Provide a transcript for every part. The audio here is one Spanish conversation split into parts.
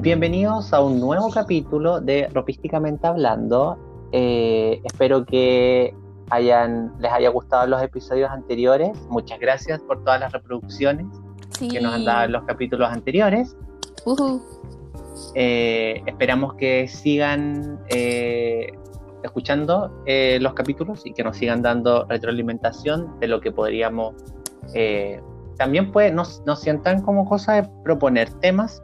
Bienvenidos a un nuevo capítulo de Ropísticamente Hablando. Eh, espero que hayan, les haya gustado los episodios anteriores. Muchas gracias por todas las reproducciones que nos han dado en los capítulos anteriores. Eh, esperamos que sigan eh, escuchando los capítulos y que nos sigan dando retroalimentación de lo que podríamos también pues no, no sientan como cosa de proponer temas,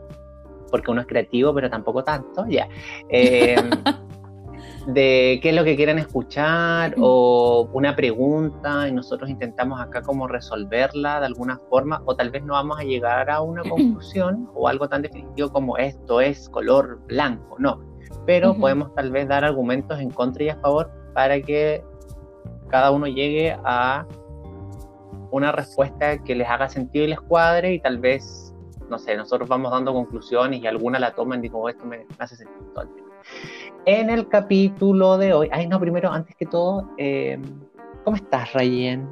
porque uno es creativo, pero tampoco tanto, ya. Eh, de qué es lo que quieren escuchar o una pregunta y nosotros intentamos acá como resolverla de alguna forma o tal vez no vamos a llegar a una conclusión o algo tan definitivo como esto es color blanco, no, pero podemos tal vez dar argumentos en contra y a favor para que cada uno llegue a una respuesta que les haga sentido y les cuadre y tal vez, no sé, nosotros vamos dando conclusiones y alguna la toman y oh, esto me, hace sentido En el capítulo de hoy, ay no, primero, antes que todo, eh, ¿cómo estás, Rayen?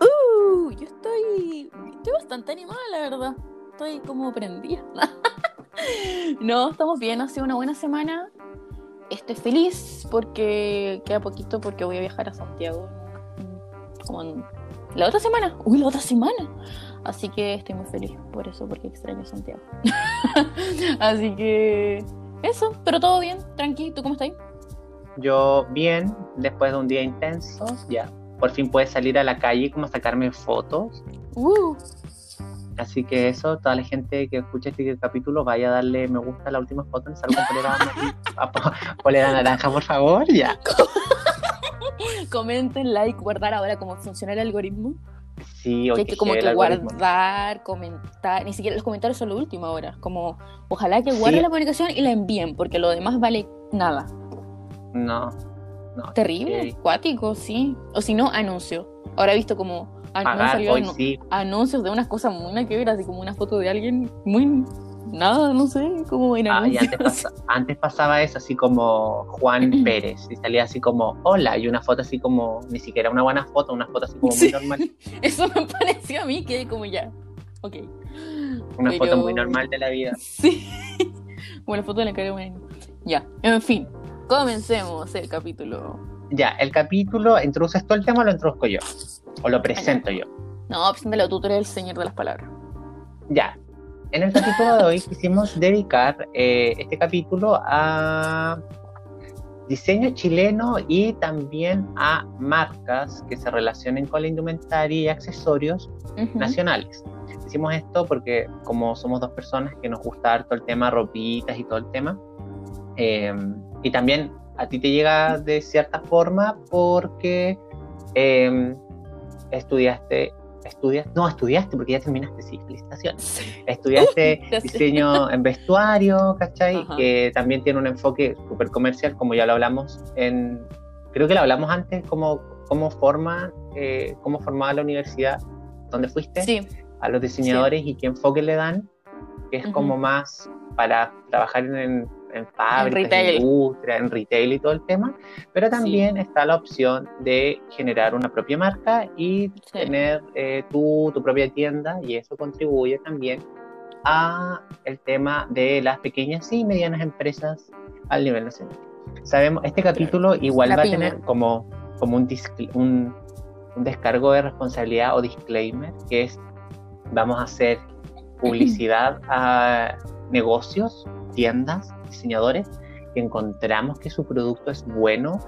Uh, yo estoy, estoy bastante animada, la verdad. Estoy como prendida. no, estamos bien, ha sido una buena semana. Estoy feliz porque queda poquito porque voy a viajar a Santiago como la otra semana. Uy, la otra semana. Así que estoy muy feliz por eso, porque extraño Santiago. Así que eso, pero todo bien, tranqui. ¿Tú cómo estás? Yo bien, después de un día intenso, ya. Por fin puedes salir a la calle como a sacarme fotos. Uh. Así que eso, toda la gente que escuche este capítulo, vaya a darle me gusta a la última foto, salgo con polera, polera naranja, por favor, ya. Comenten, like, guardar ahora cómo funciona el algoritmo. Sí, que hay que como que guardar, comentar, ni siquiera los comentarios son lo último ahora. Como, ojalá que guarden la comunicación y la envíen, porque lo demás vale nada. No, no. Terrible, acuático, sí. O si no, anuncio. Ahora he visto como anuncios de unas cosas muy que ver, así como una foto de alguien muy nada, no sé, como en ah, antes, pasaba eso, así como Juan Pérez, y salía así como hola, y una foto así como, ni siquiera una buena foto, una foto así como muy normal. Eso me pareció a mí que como ya, ok. Una foto muy normal de la vida. Sí, una foto de la cara de Ya, en fin, comencemos el capítulo. Ya, el capítulo, ¿introduces todo el tema o lo introduzco yo? ¿O lo presento yo? No, preséntalo tú, tú eres el señor de las palabras. Ya, en el capítulo de hoy quisimos dedicar eh, este capítulo a diseño chileno y también a marcas que se relacionen con la indumentaria y accesorios nacionales. Hicimos esto porque como somos dos personas que nos gusta harto el tema ropitas y todo el tema, eh, y también a ti te llega de cierta forma porque eh, estudiaste estudias, no estudiaste porque ya terminaste, sí, felicitaciones. Estudiaste diseño en vestuario, ¿cachai? Que también tiene un enfoque súper comercial, como ya lo hablamos en, creo que lo hablamos antes, cómo, cómo forma, eh, cómo formaba la universidad donde fuiste, sí. a los diseñadores y qué enfoque le dan, que es como más para trabajar en, en fábricas, en, industria, en retail y todo el tema, pero también está la opción de generar una propia marca y tener eh, tu, tu propia tienda y eso contribuye también a el tema de las pequeñas y medianas empresas al nivel nacional. Sabemos, este capítulo igual va a tener como, como un, un, un descargo de responsabilidad o disclaimer, que es vamos a hacer publicidad a negocios, tiendas diseñadores que encontramos que su producto es bueno,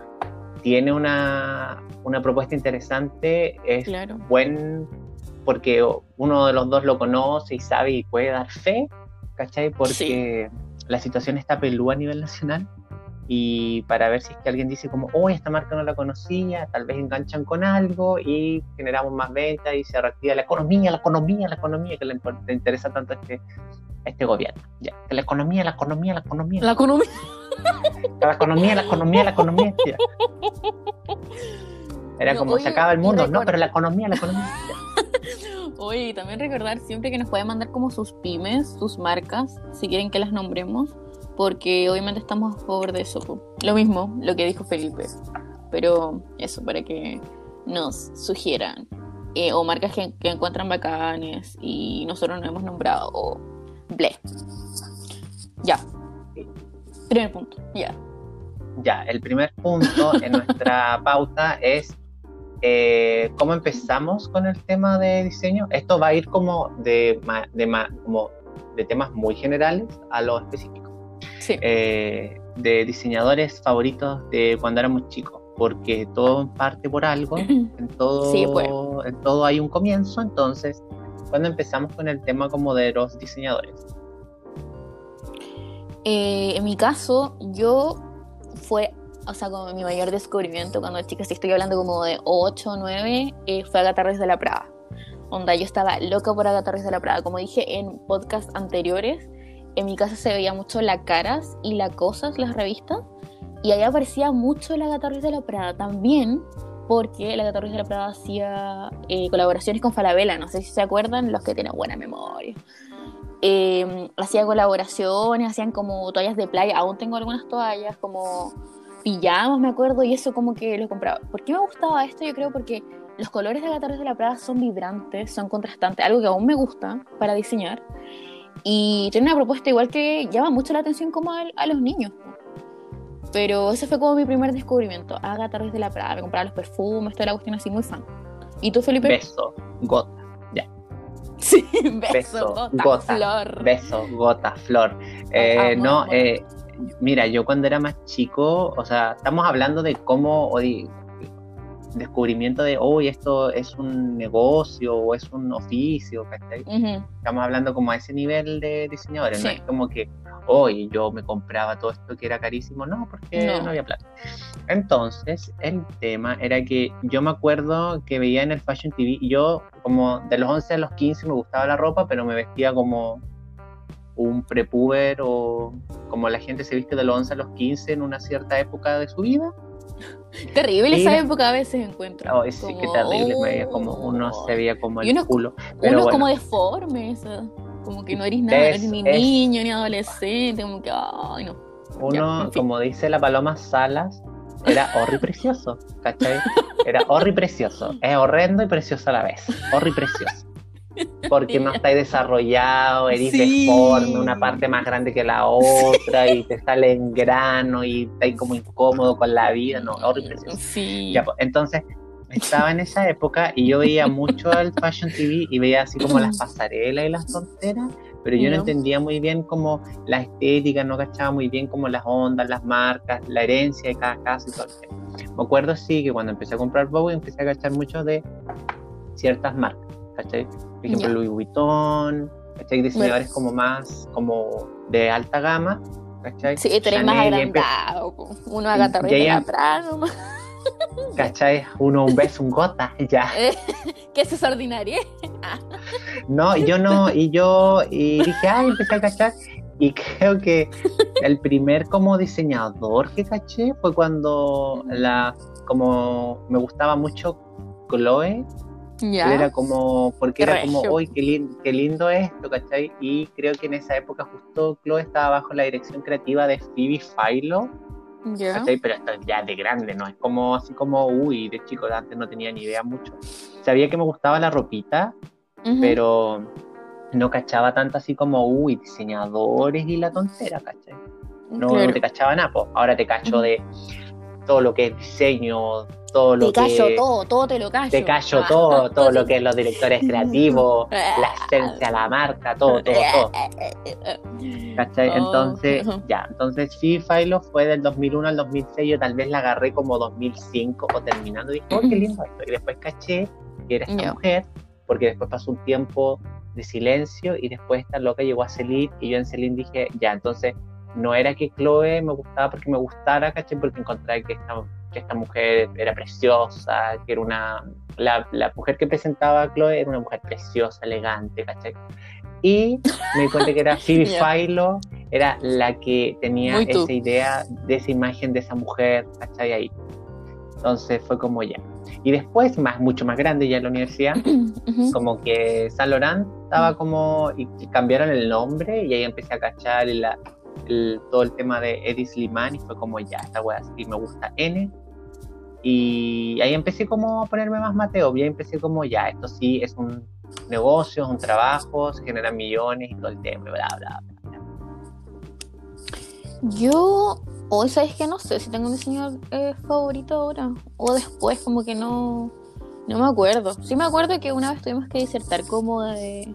tiene una, una propuesta interesante, es buen porque uno de los dos lo conoce y sabe y puede dar fe, ¿cachai? Porque la situación está pelúa a nivel nacional y para ver si es que alguien dice como, oh, esta marca no la conocía, tal vez enganchan con algo y generamos más ventas y se reactiva la economía, la economía, la economía, que le, interesa tanto a este, este gobierno. Ya, la economía, la economía, la economía. La economía. La economía, la economía, la economía. Era como se acaba el mundo, ¿no? Pero la economía, la economía. Oye, también recordar siempre que nos pueden mandar como sus pymes, sus marcas, si quieren que las nombremos porque obviamente estamos a favor de eso. Lo mismo, lo que dijo Felipe, pero eso para que nos sugieran eh, o marcas que, encuentran bacanes y nosotros no hemos nombrado o ble. Primer punto, ya. Ya, el primer punto en nuestra pauta es eh, cómo empezamos con el tema de diseño. Esto va a ir como de, de, como de temas muy generales a lo específico. Sí. Eh, de diseñadores favoritos de cuando éramos chicos, porque todo parte por algo, en todo, pues. en todo hay un comienzo, entonces cuando empezamos con el tema como de los diseñadores. Eh, en mi caso, yo fue, o sea, como mi mayor descubrimiento cuando chica, si estoy hablando como de 8 o 9, eh, fue Agatha Ruiz de la Prada. Onda, yo estaba loca por Agatha Ruiz de la Prada. Como dije en podcasts anteriores, en mi casa se veía mucho La Caras y La Cosas, las revistas, y ahí aparecía mucho la Agatha Ruiz de la Prada. También porque la Ruiz de la Prada hacía eh, colaboraciones con Falabella, no sé si se acuerdan, los que tienen buena memoria. Eh, hacía colaboraciones, hacían como toallas de playa, aún tengo algunas toallas, como pijamas, me acuerdo, y eso como que lo compraba. ¿Por qué me gustaba esto? Yo creo porque los colores de Agatha de la Prada son vibrantes, son contrastantes, algo que aún me gusta para diseñar. Y tiene una propuesta igual que llama mucho la atención como a, los niños. Pero ese fue como mi primer descubrimiento. Agatha de la Prada, me compraba los perfumes, toda la cuestión así, muy fan. ¿Y tú, Felipe? Beso, gota, ya. Sí, beso, gota, flor. Beso, gota, flor. Eh, no, eh, mira, yo cuando era más chico, o sea, estamos hablando de cómo, descubrimiento de, hoy esto es un negocio o es un oficio, Estamos hablando como a ese nivel de diseñadores, no es como que, hoy yo me compraba todo esto que era carísimo, no, porque no. había plata. Entonces, el tema era que yo me acuerdo que veía en el Fashion TV, y yo como de los 11 a los 15 me gustaba la ropa, pero me vestía como un prepuber o como la gente se viste de los 11 a los 15 en una cierta época de su vida. Terrible esa época a veces encuentro. Oh, sí, qué terrible, veía como uno se veía como el culo. uno como deforme, como que no eres nada, no eres ni niño ni adolescente, como que, ay, no. Uno, como dice la paloma Salas, era horri precioso, ¿cachai? Era horri precioso, es horrendo y precioso a la vez, horri precioso porque no estáis desarrollado, eres deforme, una parte más grande que la otra y te sale en grano y estáis como incómodo con la vida, no, horrible. Sí. Pues, entonces, estaba en esa época y yo veía mucho el Fashion TV y veía así como las pasarelas y las tonteras, pero yo no, entendía muy bien como la estética, no cachaba muy bien como las ondas, las marcas, la herencia de cada casa y todo. Me acuerdo sí que cuando empecé a comprar Bowie empecé a cachar mucho de ciertas marcas ¿cachai? Por ejemplo, Louis Vuitton, ¿cachai? Diseñadores como más, como de alta gama, ¿cachai? Sí, tú eres más agrandado, uno haga de la Prada, ¿Cachai? Uno un beso, un gota, ya. ¿Qué es ordinario? no, yo no, y yo, y dije, ay, empecé a cachar, y creo que el primer como diseñador que caché fue cuando la, como me gustaba mucho Chloe, era como, porque era como, uy, qué, qué lindo esto, ¿cachai? Y creo que en esa época justo Chloe estaba bajo la dirección creativa de Phoebe Philo. ¿cachai? Pero esto ya de grande, ¿no? Es como así como, uy, de chico, antes no tenía ni idea mucho. Sabía que me gustaba la ropita, pero no cachaba tanto así como, uy, diseñadores y la tontera, ¿cachai? No, te cachaba nada, ahora te cacho de todo lo que es diseño, todo lo te callo todo, todo te lo callo. Te callo ah. todo, todo lo que es los directores creativos, la esencia, la marca, todo, todo, todo. ¿Cachai? Oh. Entonces, ya, entonces sí, Philo fue del 2001 al 2006, yo tal vez la agarré como 2005 o terminando, y dije, oh, qué lindo esto. Y después caché que era esta mujer, porque después pasó un tiempo de silencio y después esta loca llegó a Celine y yo en Celine dije, ya, entonces no era que Chloe me gustaba porque me gustara, ¿cachai? Porque encontré que esta, que esta mujer era preciosa, que era una... La, la, mujer que presentaba a Chloe era una mujer preciosa, elegante, ¿cachai? Y me di cuenta que era Phoebe Philo, era la que tenía esa idea de esa imagen de esa mujer, ¿cachai? Ahí. Entonces fue como ya. Y después, más, mucho más grande ya en la universidad, como que Saint Laurent estaba como, y cambiaron el nombre y ahí empecé a cachar la, todo el tema de Eddie Slimani fue como ya, esta wea sí me gusta N. Y ahí empecé como a ponerme más Mateo, y ahí empecé como ya, esto sí es un negocio, es un trabajo, se generan millones y todo el tema, bla, bla, bla. Yo, hoy sabes que no sé si tengo un diseñador eh, favorito ahora o después, como que no, no me acuerdo. Sí me acuerdo que una vez tuvimos que disertar como de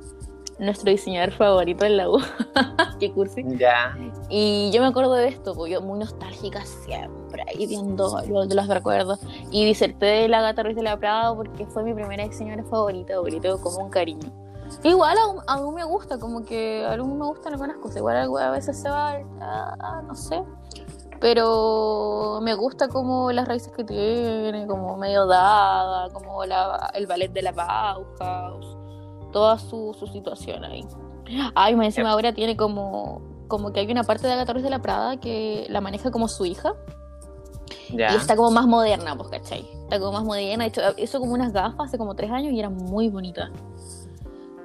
nuestro diseñador favorito en la U. Qué cursi. Ya. Y yo me acuerdo de esto, porque yo muy nostálgica siempre, ahí viendo los los recuerdos. Y diserté de la Gata Ruiz de la Prada porque fue mi primera diseñadora favorita, porque tengo como un cariño. Igual aún, me gusta, como que aún me gustan algunas cosas. Igual a veces se va, a, no sé. Pero me gusta como las raíces que tiene, como medio dada, como el ballet de la Bauhaus, toda su, su situación ahí. Ay, me encima ahora tiene como, como que hay una parte de Agatha de la Prada que la maneja como su hija. Y está como más moderna, pues, ¿cachai? Está como más moderna. Hizo como unas gafas hace como tres años y era muy bonita.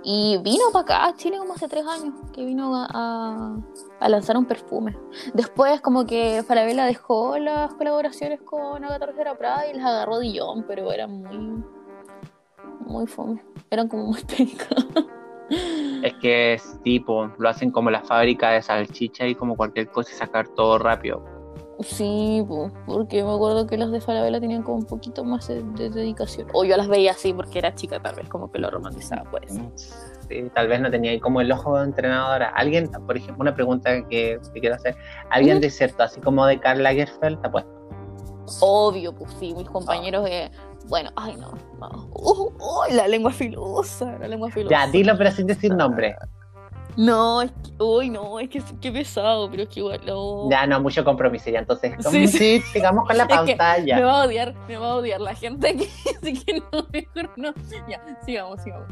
Y vino para acá a Chile como hace tres años, que vino a, a, lanzar un perfume. Después como que Falabella dejó las colaboraciones con Agatha la Prada y las agarró Dijon, pero eran muy, muy fome. Eran como muy pénicas. Es que es tipo, lo hacen como la fábrica de salchicha y como cualquier cosa y sacar todo rápido. Sí, porque me acuerdo que los de Falabella tenían como un poquito más de, dedicación. O yo las veía así porque era chica, tal vez, como que lo romantizaba, pues. Sí, tal vez no tenía ahí como el ojo de entrenadora. Alguien, por ejemplo, una pregunta que te quiero hacer. ¿Alguien de cierto, así como de Karl Lagerfeld, te ha puesto? Obvio, pues sí, mis compañeros de bueno, ay no, no. Uh, la lengua filosa, la lengua filosa. Ya, dilo pero sin decir nombre. No, es que, uy, no, es que qué pesado, pero es que igual no. Ya, no, mucho compromiso ya, entonces, sí, sí. sigamos con la pauta ya. Me va a odiar, me va a odiar la gente aquí, así que no, mejor no. Ya, sigamos, sigamos.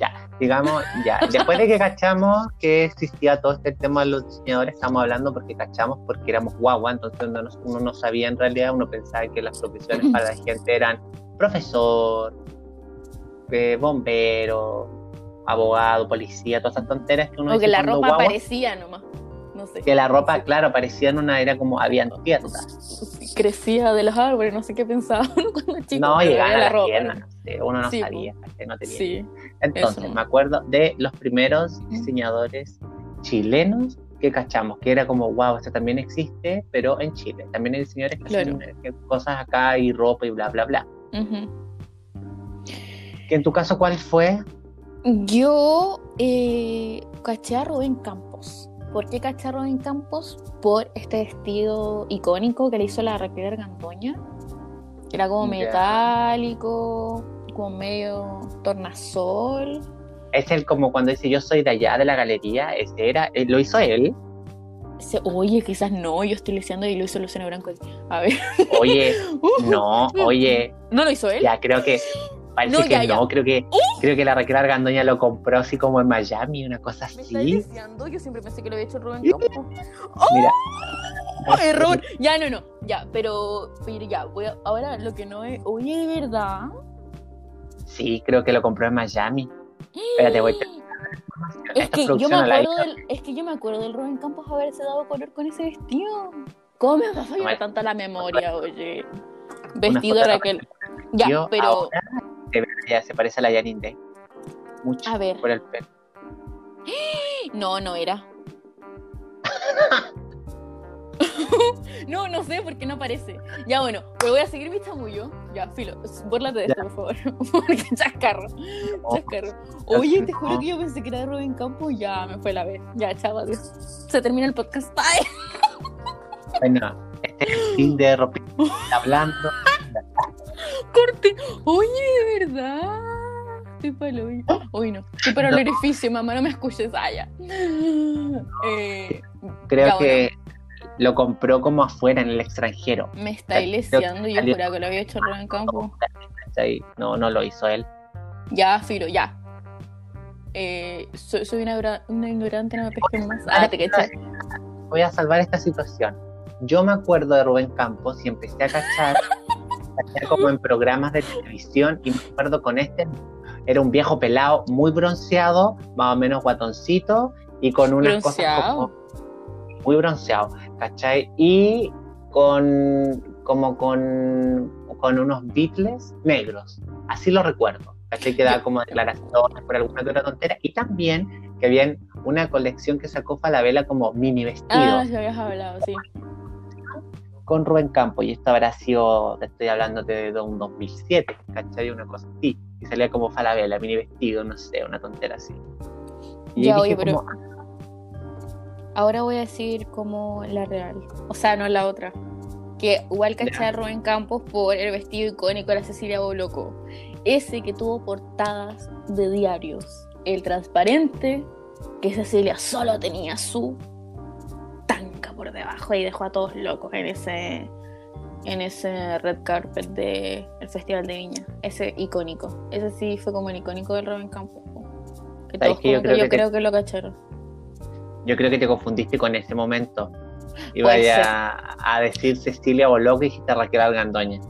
Ya, digamos, ya. Después de que cachamos que existía todo este tema de los diseñadores, estamos hablando porque cachamos porque éramos guagua, entonces uno no, sabía en realidad, uno pensaba que las profesiones para la gente eran profesor, eh, bombero, abogado, policía, todas esas tonteras que uno O que la ropa parecía nomás. No sé. Que la ropa, claro, parecía en una era como habían tiendas. Crecía de los árboles, no sé qué pensaba cuando chico. No, llegaba a la, ropa. no sé, uno no sabía, no tenía. Sí. Entonces, me acuerdo de los primeros diseñadores chilenos que cachamos, que era como, wow, esto también existe, pero en Chile. También hay diseñadores que hacen eh, cosas acá y ropa y bla, bla, bla. ¿Que en tu caso cuál fue? Yo eh, caché a Rubén Campos. ¿Por qué caché a Rubén Campos? Por este vestido icónico que le hizo la Raquel Argandoña. Era como metálico, como medio tornasol. Es el como cuando dice yo soy de allá de la galería, ese era, eh, ¿lo hizo él? oye, quizás no, yo estoy leyendo y lo hizo Luciano Branco. A ver. Oye, no, oye. ¿No lo hizo él? Ya, creo que Parece no, que no, creo que ¿Eh? creo que la Raquel Argandoña lo compró así como en Miami, una cosa así. ¿Me diciendo? Yo siempre pensé que lo había hecho Rubén Campos. Mira. ¡Oh! error. Ya, no, no. Ya, pero, pero ya, voy a, ahora lo que no es. Oye, ¿de verdad? Sí, creo que lo compró en Miami. Espérate, voy a es que, yo me acuerdo del, es que yo me acuerdo del Rubén Campos haberse dado color con ese vestido. ¿Cómo me ha fallado tanta la memoria, oye? Vestido de Raquel. Ya, pero. Ya se parece a la Janine Day. Mucho. A ver. Por el pelo. No, no era. no, no sé por qué no aparece. Ya bueno, pero voy a seguir mi chamullo. Ya, filo, bórlate de esto, por favor. Porque chascarro. Chascarro. Oye, te juro que yo pensé que era de Robin Campo ya me fue la vez. Ya, chao, adiós. Se termina el podcast. Bueno, este es el fin de ropita hablando. Corte. Oye, de verdad. Estoy para el oído. Uy, no. Estoy para el orificio, mamá, no me escuches. allá. Ah, eh, Creo que lo compró como afuera en el extranjero. Me está ileseando y yo juraba que lo había hecho en Campo. No, no lo hizo él. Ya, Firo, ya. Eh, soy, soy una, una, ignorante, no me pesquen más. Ah, te Voy a salvar esta situación. Yo me acuerdo de Rubén Campos y empecé a cachar, como en programas de televisión y me acuerdo con este, era un viejo pelado, muy bronceado, más o menos guatoncito y con unas cosas como muy bronceado, ¿cachai? Y con como con, con unos Beatles negros, así lo recuerdo, ¿cachai? Que daba como declaraciones por alguna otra tontera y también que habían una colección que sacó Falabella como mini vestido. Ah, sí habías hablado, sí. Con Rubén Campo, y esto habrá sido, te estoy hablando de un 2007, ¿cachai? Una cosa así. Y salía como Falabella, mini vestido, no sé, una tontera así. Y ya, oye, pero. Ahora voy a decir como la real. O sea, no la otra. Que igual cachar Rubén Campos por el vestido icónico de la Cecilia Boloco. Ese que tuvo portadas de diarios. El transparente, que Cecilia solo tenía su por debajo y dejó a todos locos en ese en ese red carpet del Festival de Viña. Ese icónico. Ese sí fue como el icónico del Rubén Campos. Que todos yo, creo, que lo cacharon. Yo creo que te confundiste con ese momento. Iba a, a, decir Cecilia Boloco y dijiste Raquel Argandoña.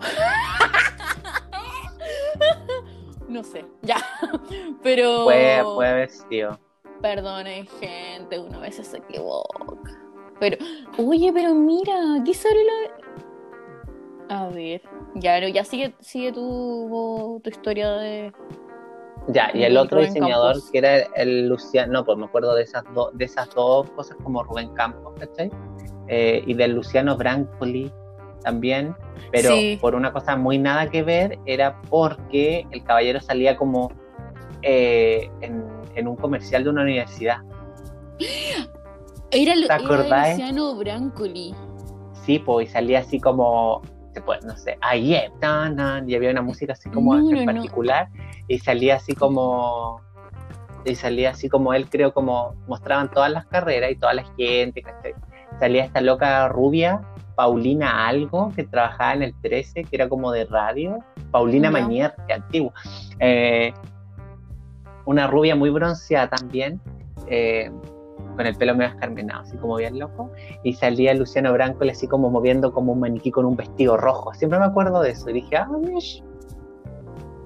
no sé, ya. Pero. Puede, puede haber sido. Perdone, gente, uno a veces se equivoca. Pero, oye, pero mira, aquí sale la. A ver, ya, ya sigue, sigue tu, tu historia de, ya, y el otro diseñador que era el, Luciano, no, pues me acuerdo de esas, dos de esas dos cosas como Rubén Campos, ¿cachai? Eh, y del Luciano Brancoli también, pero por una cosa muy nada que ver, era porque el caballero salía como eh, en, un comercial de una universidad. Era, ¿Te acordás? Luciano Brancoli. Sí, pues, y salía así como no sé, ahí y había una música así como en particular, y salía así como, y salía así como él, creo, como mostraban todas las carreras y toda la gente, salía esta loca rubia, Paulina Algo, que trabajaba en el 13, que era como de radio, Paulina Mañer, que antiguo, eh, una rubia muy bronceada también, eh, con el pelo medio escarmenado, así como bien loco, y salía Luciano Branco así como moviendo como un maniquí con un vestido rojo. Siempre me acuerdo de eso, y dije, ah.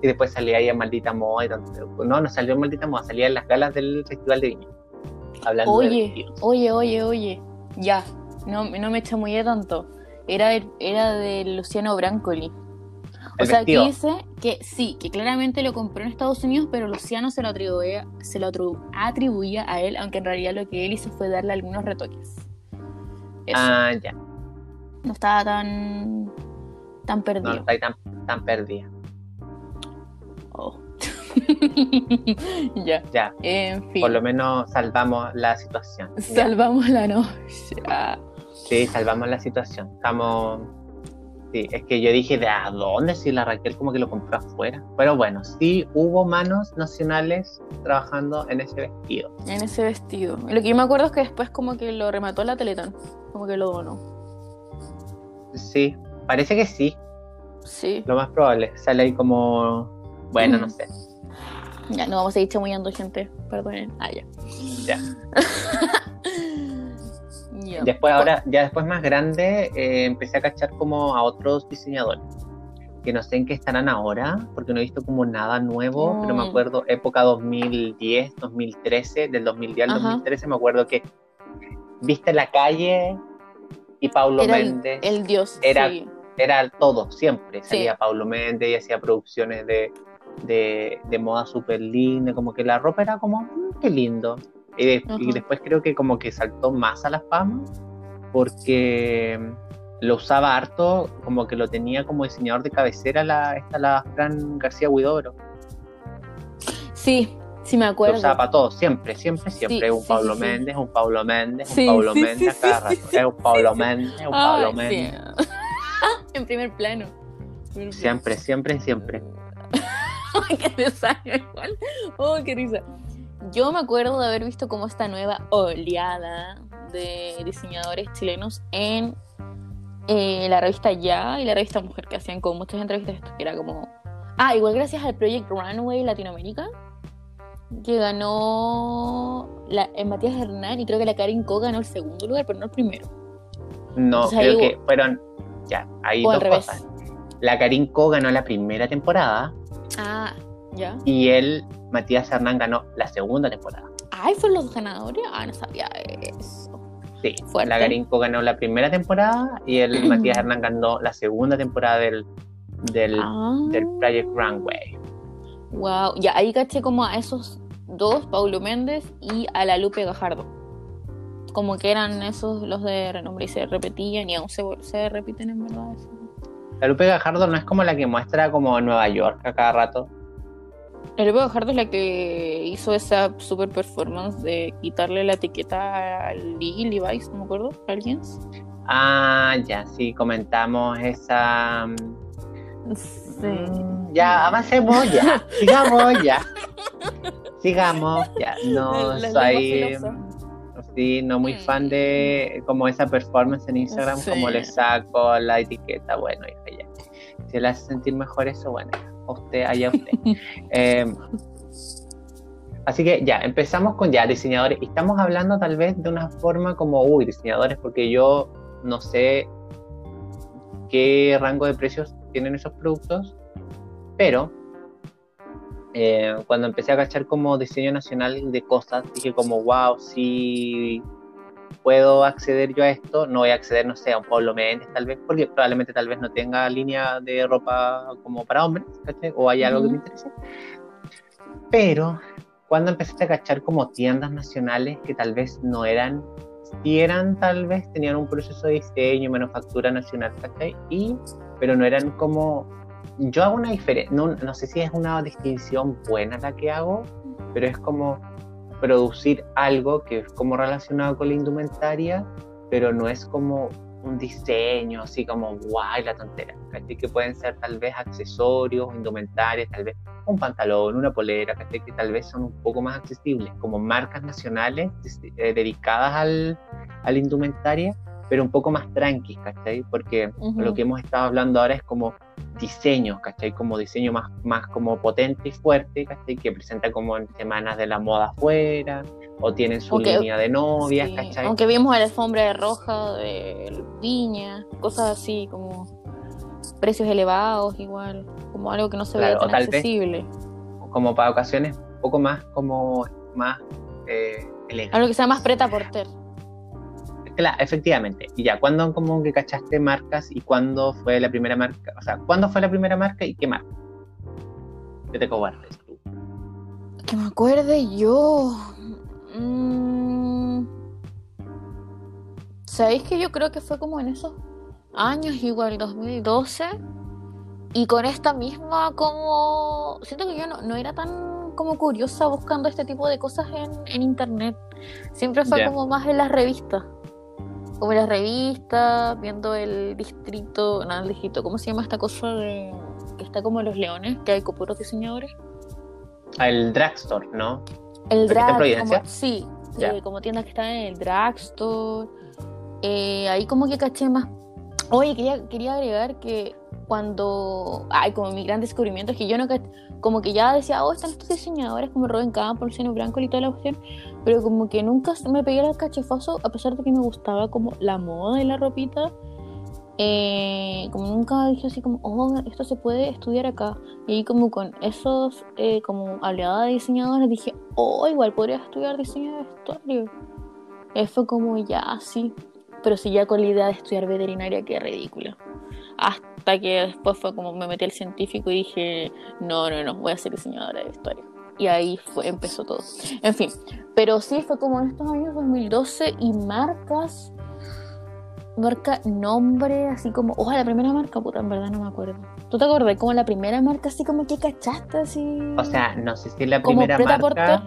Y después salía ahí a Maldita Moda, y no, no salió Maldita Moda, salía en las galas del Festival de Viña. Hablando oye, oye, oye, oye, ya, no, no me chamullé tanto. Era de, era de Luciano Brancoli. O sea, aquí dice que sí, que claramente lo compró en Estados Unidos, pero Luciano se lo atribuía, se lo atribuía a él, aunque en realidad lo que él hizo fue darle algunos retoques. Ah, ya. No estaba tan tan perdido. No estaba tan, tan perdida. Oh. ya. Ya. En fin. Por lo menos salvamos la situación. Salvamos la noche. Sí, salvamos la situación. Estamos Sí, es que yo dije, ¿de a dónde? Si la Raquel como que lo compró afuera. Pero bueno, sí hubo manos nacionales trabajando en ese vestido. En ese vestido. lo que yo me acuerdo es que después como que lo remató la Teletón. Como que lo donó. Sí, parece que sí. Sí. Lo más probable. Sale ahí como... Bueno, no sé. Ya, no vamos a seguir chamullando gente. Perdonen. Ah, ya. Ya. Después, ahora, ya después más grande, eh, empecé a cachar como a otros diseñadores. Que no sé en qué estarán ahora, porque no he visto como nada nuevo, pero me mm. acuerdo época 2010, 2013, del 2010 al 2013, me acuerdo que viste la calle y Paulo Méndez. El, dios. Era, era todo, siempre. Salía Paulo Méndez y hacía producciones de, de, moda súper linda, como que la ropa era como, mm, qué lindo. Y, después creo que como que saltó más a la fama porque lo usaba harto, como que lo tenía como diseñador de cabecera la, esta la Fran García Huidoro. Sí, sí me acuerdo. Lo usaba para todo, siempre, siempre, siempre. un Pablo Méndez, un Pablo Méndez, un Pablo Méndez cada rato. Es un Pablo Méndez, un Pablo Méndez. en primer plano. Siempre, siempre, siempre. Qué igual. Oh, qué risa. Yo me acuerdo de haber visto como esta nueva oleada de diseñadores chilenos en eh, la revista Ya y la revista Mujer, que hacían como muchas entrevistas. Esto era como. Ah, igual gracias al Project Runway Latinoamérica, que ganó la, en Matías Hernán y creo que la Karin Co ganó el segundo lugar, pero no el primero. No, creo que fueron. Ya, ahí dos cosas. La Karin Co ganó la primera temporada. Ah, ya. Y él Matías Hernán ganó la segunda temporada. Ay, ¿fueron los ganadores? Ah, no sabía eso. Sí, la Garinco ganó la primera temporada y el Matías Hernán ganó la segunda temporada del, del, ah. del Project Runway. Wow, ya ahí caché como a esos dos, Paulo Méndez y a la Lupe Gajardo. Como que eran esos los de renombre y se repetían y aún se, se repiten en verdad. La Lupe Gajardo no es como la que muestra como Nueva York a cada rato. La Lupe Gajardo es la que hizo esa super performance de quitarle la etiqueta a Lee Levi's, no me acuerdo, alguien. Ah, ya, sí, comentamos esa. Mm, sí. Mm, ya, avancemos ya, sigamos ya. Sigamos, ya. No soy. Sí, no muy fan mm. de como esa performance en Instagram, como le saco la etiqueta. Bueno, hija, ya. Si le hace sentir mejor eso, bueno, usted, allá usted. eh, Así que ya, empezamos con ya diseñadores. Estamos hablando tal vez de una forma como, uy, diseñadores, porque yo no sé qué rango de precios tienen esos productos, pero eh, cuando empecé a cachar como diseño nacional de cosas, dije como, wow, si puedo acceder yo a esto, no voy a acceder, no sé, a un Pablo Méndez tal vez, porque probablemente tal vez no tenga línea de ropa como para hombres, O hay algo que me interese. Pero cuando empecé a cachar como tiendas nacionales que tal vez no eran si eran tal vez, tenían un proceso de diseño, manufactura nacional, ¿cachai? Y, pero no eran como, yo hago una diferencia, no, no sé si es una distinción buena la que hago, pero es como producir algo que es como relacionado con la indumentaria, pero no es como un diseño así como guay la tontera, ¿cachai? Que pueden ser tal vez accesorios, indumentarias, tal vez un pantalón, una polera. Que tal vez son un poco más accesibles, como marcas nacionales eh, dedicadas al, a la indumentaria, pero un poco más tranqui, ¿cachai? Porque lo que hemos estado hablando ahora es como diseño, ¿cachai? Como diseño más, más como potente y fuerte, ¿cachai? Que presenta como en semanas de la moda afuera, o tienen su línea de novias, ¿cachai? Aunque vimos la alfombra roja de Viña, cosas así como precios elevados igual, como algo que no se ve tan accesible. como para ocasiones un poco más como más eh, elegante. Algo que sea más preta porter. Claro, efectivamente. Y ya, ¿cuándo como que cachaste marcas y cuándo fue la primera marca? O sea, ¿cuándo fue la primera marca y qué marca? ¿Qué te cobardes tú? Que me acuerde yo. Mm. ¿Sabéis que yo creo que fue como en esos años, igual 2012? Y con esta misma como... Siento que yo no, era tan como curiosa buscando este tipo de cosas en, internet. Siempre fue como más en las revistas. Como las revistas, viendo el distrito, nada, el distrito, ¿cómo se llama esta cosa de que está como los leones, que hay con puros diseñadores? Ah, el drugstore, ¿no? El drugstore, como, sí, eh, como tiendas que están en el drugstore. Eh, ahí como que caché más. Oye, quería, quería agregar que cuando. Ay, como mi gran descubrimiento es que yo no. Como que ya decía, oh, están estos diseñadores como Robin Campbell, Luciano Branco y toda la cuestión. Pero como que nunca me pegué el cachefazo, a pesar de que me gustaba como la moda y la ropita. Eh, como nunca dije así como, oh, esto se puede estudiar acá. Y ahí como con esos, eh, como hablaba de diseñadores, dije, oh, igual podría estudiar diseño de vestuario. Eso como ya así. Pero sí ya con la idea de estudiar veterinaria, qué ridículo. Hasta que después fue como me metí al científico y dije, no, no, no, voy a ser diseñadora de vestuario. Y ahí fue, empezó todo. En fin, pero sí fue como en estos años 2012 y marcas marca nombre, así como, ojo, la primera marca, puta, en verdad no me acuerdo. ¿Tú te acordás como la primera marca, así como que cachaste, así? O sea, no sé si es la primera marca,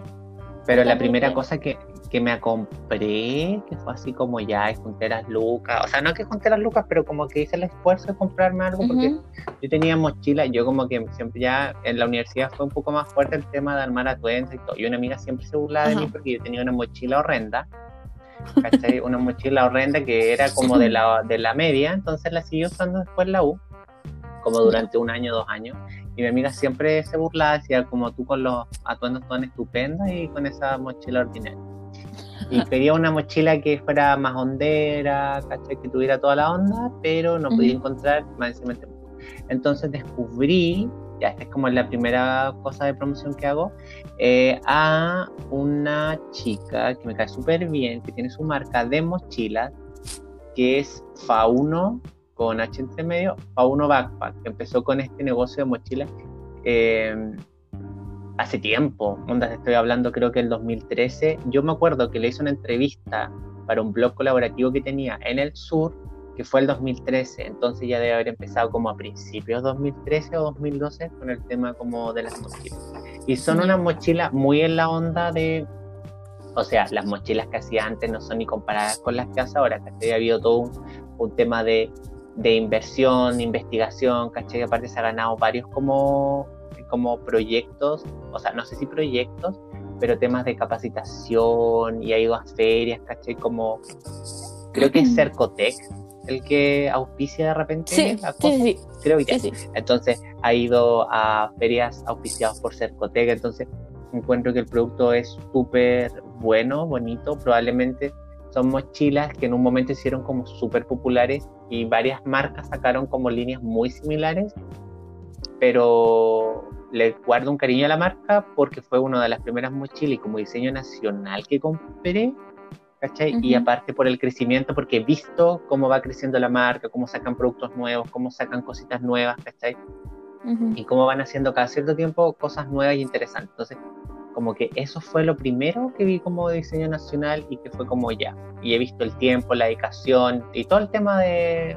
pero la primera cosa que, que me compré, que fue así como ya, junté las lucas, o sea, no que junté las lucas, pero como que hice el esfuerzo de comprarme algo, porque yo tenía mochila, yo como que siempre ya en la universidad fue un poco más fuerte el tema de armar atuendos y todo, y una amiga siempre se burlaba de mí porque yo tenía una mochila horrenda, Una mochila horrenda que era como de la, de la media, entonces la siguió usando después la U, como durante un año, dos años. Y mi amiga siempre se burlaba, decía como tú con los atuendos tan estupendos y con esa mochila ordinaria. Y quería una mochila que fuera más hondera, que tuviera toda la onda, pero no podía encontrar más Entonces descubrí ya esta es como la primera cosa de promoción que hago, eh, a una chica que me cae súper bien, que tiene su marca de mochilas, que es Fauno, con H entre medio, Fauno Backpack, que empezó con este negocio de mochilas. Eh, hace tiempo, onda, estoy hablando creo que el 2013, yo me acuerdo que le hice una entrevista para un blog colaborativo que tenía en el sur, que fue el 2013, entonces ya debe haber empezado como a principios 2013 o 2012 con el tema como de las mochilas. Y son unas mochilas muy en la onda de, o sea, las mochilas que hacía antes no son ni comparadas con las que hace ahora, que Ha habido todo un, un tema de, de, inversión, investigación, ¿cachai? Aparte se ha ganado varios como, como proyectos, o sea, no sé si proyectos, pero temas de capacitación y ha ido a ferias, ¿cachai? Como, creo que es Cercotec el que auspicia de repente sí, sí, sí, creo que sí, entonces ha ido a ferias auspiciadas por Cercotec entonces encuentro que el producto es súper bueno bonito probablemente son mochilas que en un momento hicieron como súper populares y varias marcas sacaron como líneas muy similares pero le guardo un cariño a la marca porque fue una de las primeras mochilas y como diseño nacional que compré ¿cachai? Y aparte por el crecimiento, porque he visto cómo va creciendo la marca, cómo sacan productos nuevos, cómo sacan cositas nuevas, ¿cachai? Y cómo van haciendo cada cierto tiempo cosas nuevas y interesantes. Entonces, como que eso fue lo primero que vi como diseño nacional y que fue como ya. Y he visto el tiempo, la dedicación y todo el tema de,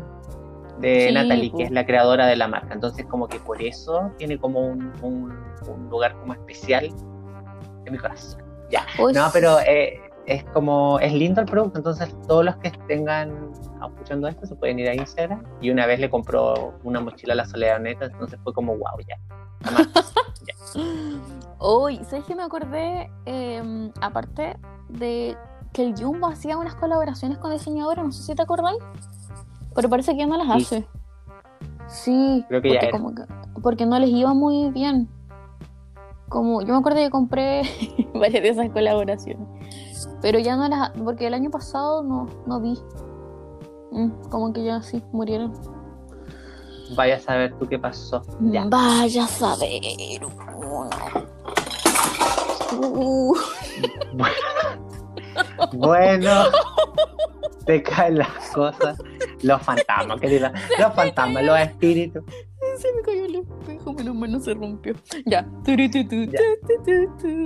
de Natalie, que es la creadora de la marca. Entonces, como que por eso tiene como un, un, lugar como especial en mi corazón. Ya. no, pero eh, es como, es lindo el producto, entonces todos los que estén escuchando esto se pueden ir a Instagram y una vez le compró una mochila a la Soledad Neta, entonces fue como wow, ya. Uy, ¿sabes que me acordé? Em, aparte de que el Jumbo hacía unas colaboraciones con diseñadores, no sé si te acordáis, pero parece que ya no las hace. Sí, Creo que porque, como que, porque no les iba muy bien. Como yo me acuerdo que compré varias de esas colaboraciones. Pero ya no las. Porque el año pasado no, no vi. Mm, como que ya sí, murieron. Vaya a saber tú qué pasó. Ya. Vaya a saber. Uh. Bueno, te caen las cosas. Los fantasmas, querida. Los fantasmas, los espíritus. Se me cayó el espejo, no se rompió. Ya.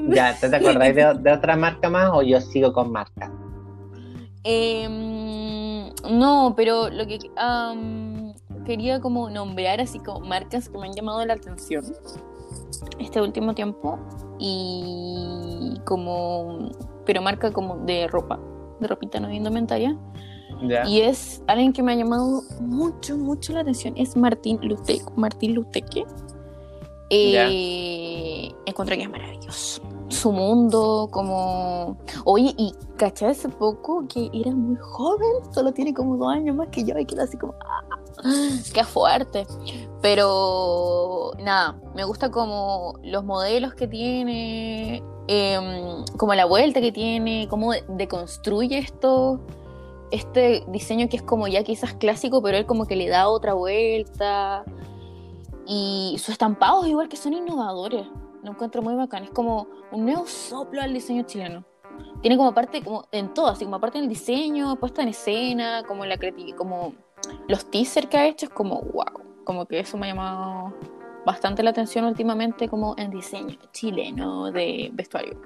Ya, ¿te, acordáis de, otra marca más o yo sigo con marca? Em, no, pero lo que quería como nombrar así como marcas que me han llamado la atención este último tiempo y como pero marca como de ropa, de ropita no indumentaria. Y es alguien que me ha llamado mucho, mucho la atención. Es Martín Luteque. Martín Luteque. Eh, encontré que es maravilloso. Su mundo, como. Oye, y caché hace poco que era muy joven, solo tiene como dos años más que yo, y queda así como. ¡ah! ¡Qué fuerte! Pero nada, me gusta como los modelos que tiene, em, como la vuelta que tiene, cómo deconstruye esto este diseño que es como ya quizás clásico, pero él como que le da otra vuelta. Y sus estampados igual que son innovadores. Lo encuentro muy bacán. Es como un nuevo soplo al diseño chileno. Tiene como parte, como en todo, así como parte en el diseño, puesta en escena, como en la como los teasers que ha hecho, es como wow. Como que eso me ha llamado bastante la atención últimamente, como en diseño chileno de vestuario.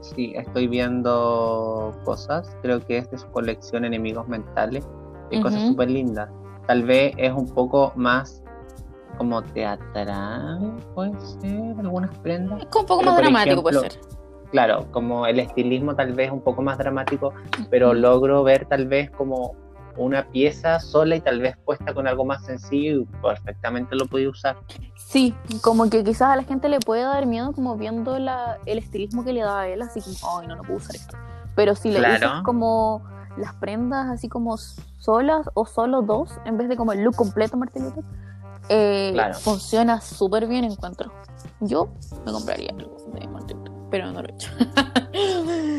Sí, estoy viendo cosas. Creo que es de su colección Enemigos Mentales. Hay cosas súper lindas. Tal vez es un poco más como teatral, puede ser, algunas prendas. Es un poco más dramático, puede ser. Claro, como el estilismo tal vez un poco más dramático, pero logro ver tal vez como una pieza sola y tal vez puesta con algo más sencillo y perfectamente lo podía usar. Sí, como que quizás a la gente le puede dar miedo como viendo la, el estilismo que le da a él, así que, ay, no, no puedo usar esto. Pero si le claro. como las prendas así como solas o solo dos, en vez de como el look completo, Martín eh, funciona súper bien, encuentro. Yo me compraría algo de Martín pero no lo he hecho.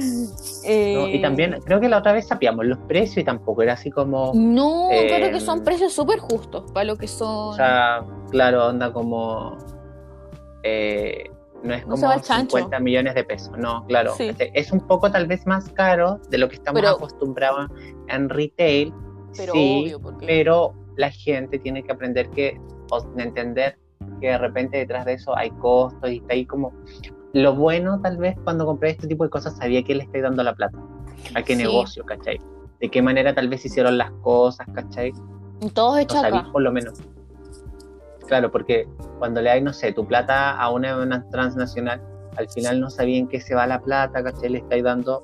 y eh, también creo que la otra vez sabíamos los precios y tampoco era así como... No, creo que son eh, precios súper justos para lo que son... O sea, claro, onda como... Eh, no es como 50 millones de pesos, no, claro. Este, es un poco tal vez más caro de lo que estamos acostumbrados en retail, pero sí, pero la gente tiene que aprender que, o entender que de repente detrás de eso hay costos y está ahí como... Lo bueno tal vez cuando compré este tipo de cosas sabía que le estoy dando la plata, a qué negocio, ¿cachai? De qué manera tal vez hicieron las cosas, ¿cachai? Todos hechos por lo menos. Claro, porque cuando le hay, no sé, tu plata a una, transnacional, al final no sabía en qué se va la plata, ¿cachai? Le estáis dando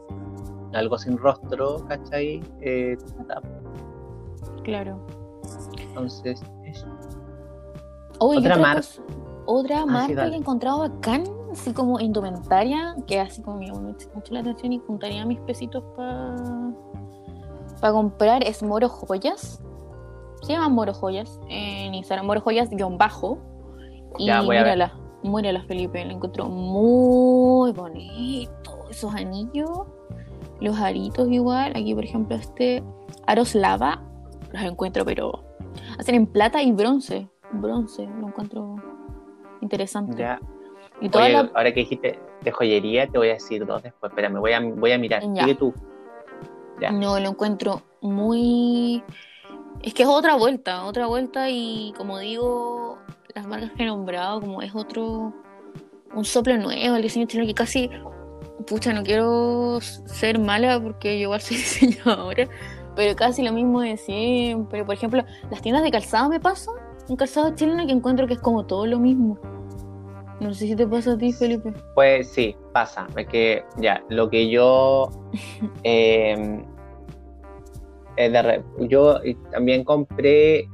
algo sin rostro, ¿cachai? Eh, claro. Entonces, eso. otra, marca. Otra ah, marca que he encontrado acá, así como indumentaria, que así como me llamó mucho la atención y juntaría mis pesitos para para comprar, es Moro Joyas. Se llama Moro Joyas en Instagram, Moro Joyas-bajo. Y ya, voy mírala, mírala, Felipe, la encontró muy bonito. Esos anillos, los aritos igual. Aquí, por ejemplo, este aros lava, los encuentro, pero hacen en plata y bronce. Bronce, lo encuentro interesante. Ya. Y Ahora que dijiste de joyería, te voy a decir dos después. Espérame, voy a, voy a mirar. Sigue tú. Ya. No, lo encuentro muy... Es que es otra vuelta, otra vuelta y como digo, las marcas que he nombrado, como es otro, un soplo nuevo, el diseño chino que casi, pucha, no quiero ser mala porque yo igual soy diseñadora, pero casi lo mismo de siempre. Por ejemplo, las tiendas de calzado me pasa, un calzado chileno que encuentro que es como todo lo mismo. No sé si te pasa a ti, Felipe. Pues sí, pasa. Es que ya, lo que yo eh, yo también compré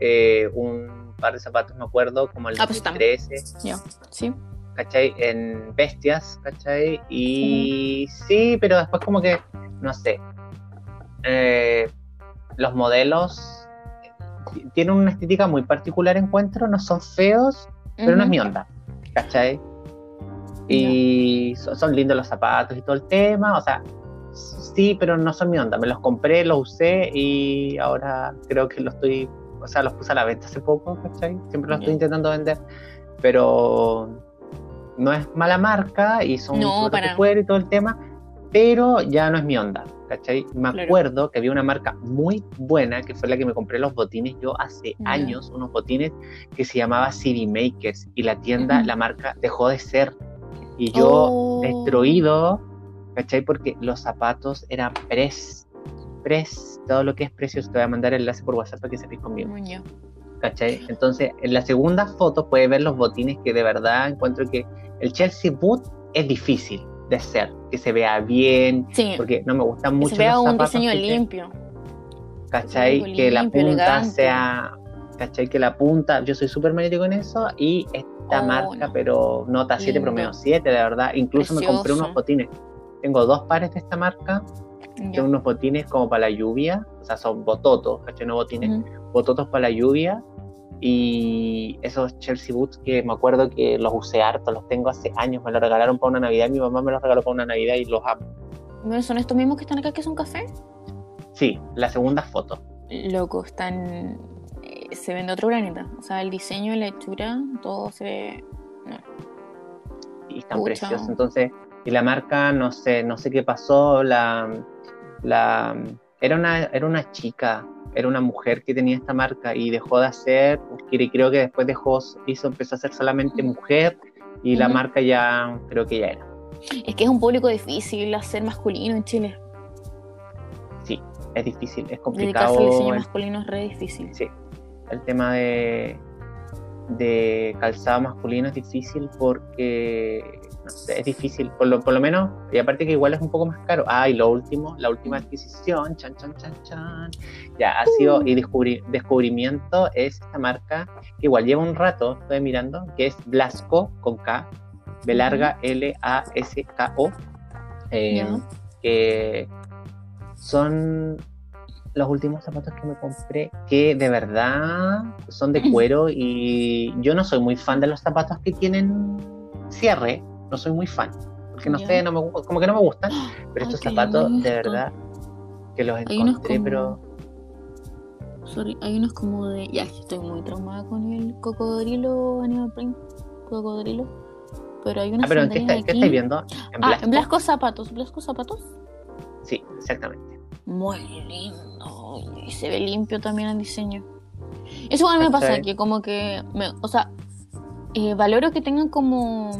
eh, un par de zapatos, me acuerdo, como el ah, 2013. Pues sí. ¿Cachai? En Bestias, ¿cachai? Y sí, pero después como que, no sé, eh, los modelos tienen una estética muy particular, encuentro, no son feos, pero no es mi onda, ¿cachai? Y son lindos los zapatos y todo el tema, o sea, sí, pero no son mi onda. Me los compré, los usé y ahora creo que los estoy, o sea, los puse a la venta hace poco, ¿cachai? Siempre los estoy intentando vender, pero no es mala marca y son no, para... y todo el tema, pero ya no es mi onda, ¿cachai? Me acuerdo que había una marca muy buena que fue la que me compré los botines yo hace años, unos botines que se llamaba City Makers y la tienda, la marca dejó de ser. Y yo, oh. destruido, ¿cachai? Porque los zapatos eran pres, pres, todo lo que es precios, te voy a mandar el enlace por WhatsApp para que se conmigo. ¿Cachai? Entonces, en la segunda foto puedes ver los botines que de verdad encuentro que el Chelsea Boot es difícil de hacer, que se vea bien, porque no me gustan mucho. Que se vea un diseño limpio. ¿Cachai? que la punta sea. ¿Cachai? Que la punta, yo soy súper magnético en eso y esta oh, marca, pero nota 7 promedio 7, de verdad. Incluso me compré unos botines tengo dos pares de esta marca. Tengo unos botines como para la lluvia, o sea, son bototos, ¿cachai? No botines, bototos para la lluvia. Y esos Chelsea Boots que me acuerdo que los usé harto, los tengo hace años, me los regalaron para una Navidad, mi mamá me los regaló para una Navidad y los amo. ¿Son estos mismos que están acá que son café? Sí, la segunda foto. Loco, están. Eh, se ven de otro planeta. O sea, el diseño, la hechura, todo se ve. No. Y están preciosos. Entonces, y la marca, no sé, no sé qué pasó, la, la, era, una, era una chica, era una mujer que tenía esta marca y dejó de hacer, creo que después dejó, hizo, empezó a ser solamente mujer y la marca ya, creo que ya era. Es que es un público difícil hacer masculino en Chile. Sí, es difícil, es complicado. Dedicarse al diseño masculino es re difícil. Sí, el tema de, de calzado masculino es difícil porque es difícil, por lo, por lo menos, y aparte que igual es un poco más caro. Ah, y lo último, la última adquisición, chan, chan, chan, chan, ya ha sido, y descubri descubrimiento es esta marca, que igual lleva un rato, estoy mirando, que es Blasco, con K, B larga L-A-S-K-O, eh, que son los últimos zapatos que me compré, que de verdad son de cuero y yo no soy muy fan de los zapatos que tienen cierre, no soy muy fan. Porque no sé, no me, como que no me gustan. Pero estos zapatos, de verdad, que los encontré, pero. Sorry, hay unos como de. Ya, estoy muy traumada con el cocodrilo Animal Print. Cocodrilo. Pero hay unos. Ah, pero ¿en qué, está, ¿qué estáis viendo? ¿En? Ah, en Blasco Zapatos. ¿Blasco Zapatos? Sí, exactamente. Muy lindo. Y se ve limpio también el diseño. Eso igual me pasa, que como que. Me, o sea, eh, valoro que tengan como,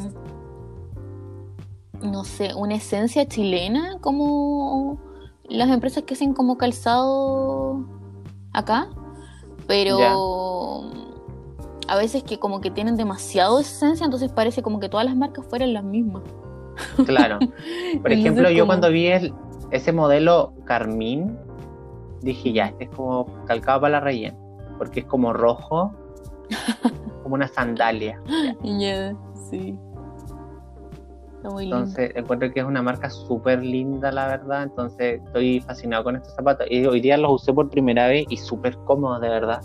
no sé, una esencia chilena, como las empresas que hacen como calzado acá, pero a veces que como que tienen demasiado esencia, entonces parece como que todas las marcas fueran las mismas. Claro. Por ejemplo, yo cuando vi ese modelo Carmín, dije ya, este es como calcado para la rellena, porque es como rojo, como una sandalia. Ya, sí. Entonces encuentro que es una marca súper linda, la verdad. Entonces estoy fascinado con estos zapatos. Y hoy día los usé por primera vez y súper cómodos, de verdad.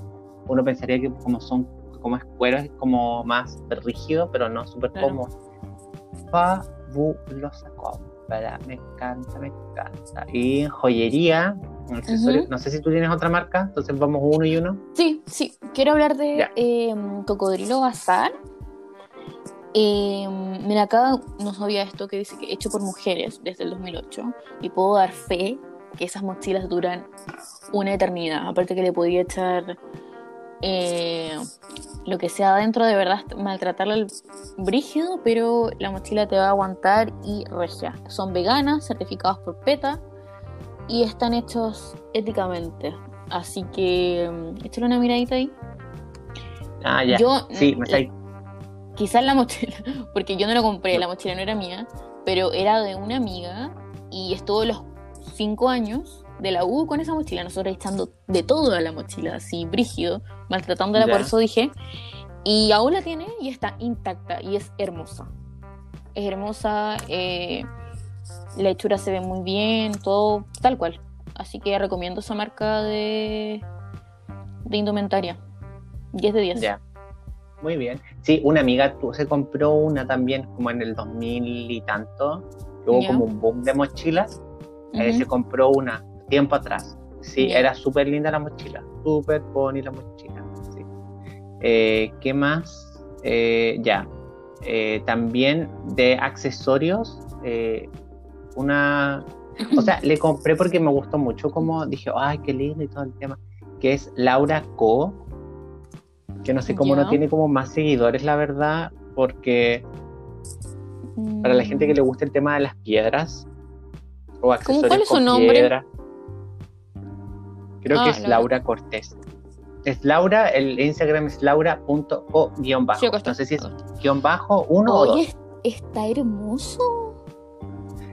Uno pensaría que como son como es cuero, es como más rígido, pero no, súper cómodo. Fabulosa compra, me encanta, me encanta. Y en joyería, no sé si tú tienes otra marca, entonces vamos uno y uno. Sí, sí, quiero hablar de em, Cocodrilo Bazar. Eh, mira, acá no sabía esto que dice que hecho por mujeres desde el 2008 y puedo dar fe que esas mochilas duran una eternidad. Aparte que le podía echar eh, lo que sea adentro de verdad maltratarle el brígido, pero la mochila te va a aguantar y regia. Son veganas, certificadas por PETA y están hechos éticamente. Así que mm, échale una miradita ahí. Ah, ya. Yo, sí, me la, Quizás la mochila, porque yo no lo compré, la mochila no era mía, pero era de una amiga y estuvo los cinco años de la U con esa mochila, nosotros echando de todo a la mochila, así brígido, maltratándola, por eso dije. Y aún la tiene y está intacta y es hermosa. Es hermosa, eh, la hechura se ve muy bien, todo tal cual. Así que recomiendo esa marca de, de indumentaria. 10 de 10. Ya. Muy bien. Sí, una amiga se compró una también como en el 2000 y tanto. Hubo como un boom de mochilas. Eh, se compró una tiempo atrás. Sí, era súper linda la mochila. Súper bonita la mochila. Sí. Eh, ¿Qué más? Eh, ya. también de accesorios. una. O sea, le compré porque me gustó mucho. Como dije, ay, qué lindo y todo el tema. Que es Laura Co que no sé cómo no tiene como más seguidores, la verdad, porque para la gente que le gusta el tema de las piedras o accesorios ¿Cuál es su nombre? creo que ah, es Laura Cortés. Es Laura, el Instagram es laura.o-bajo. no sé si es guion bajo, uno o dos. está hermoso.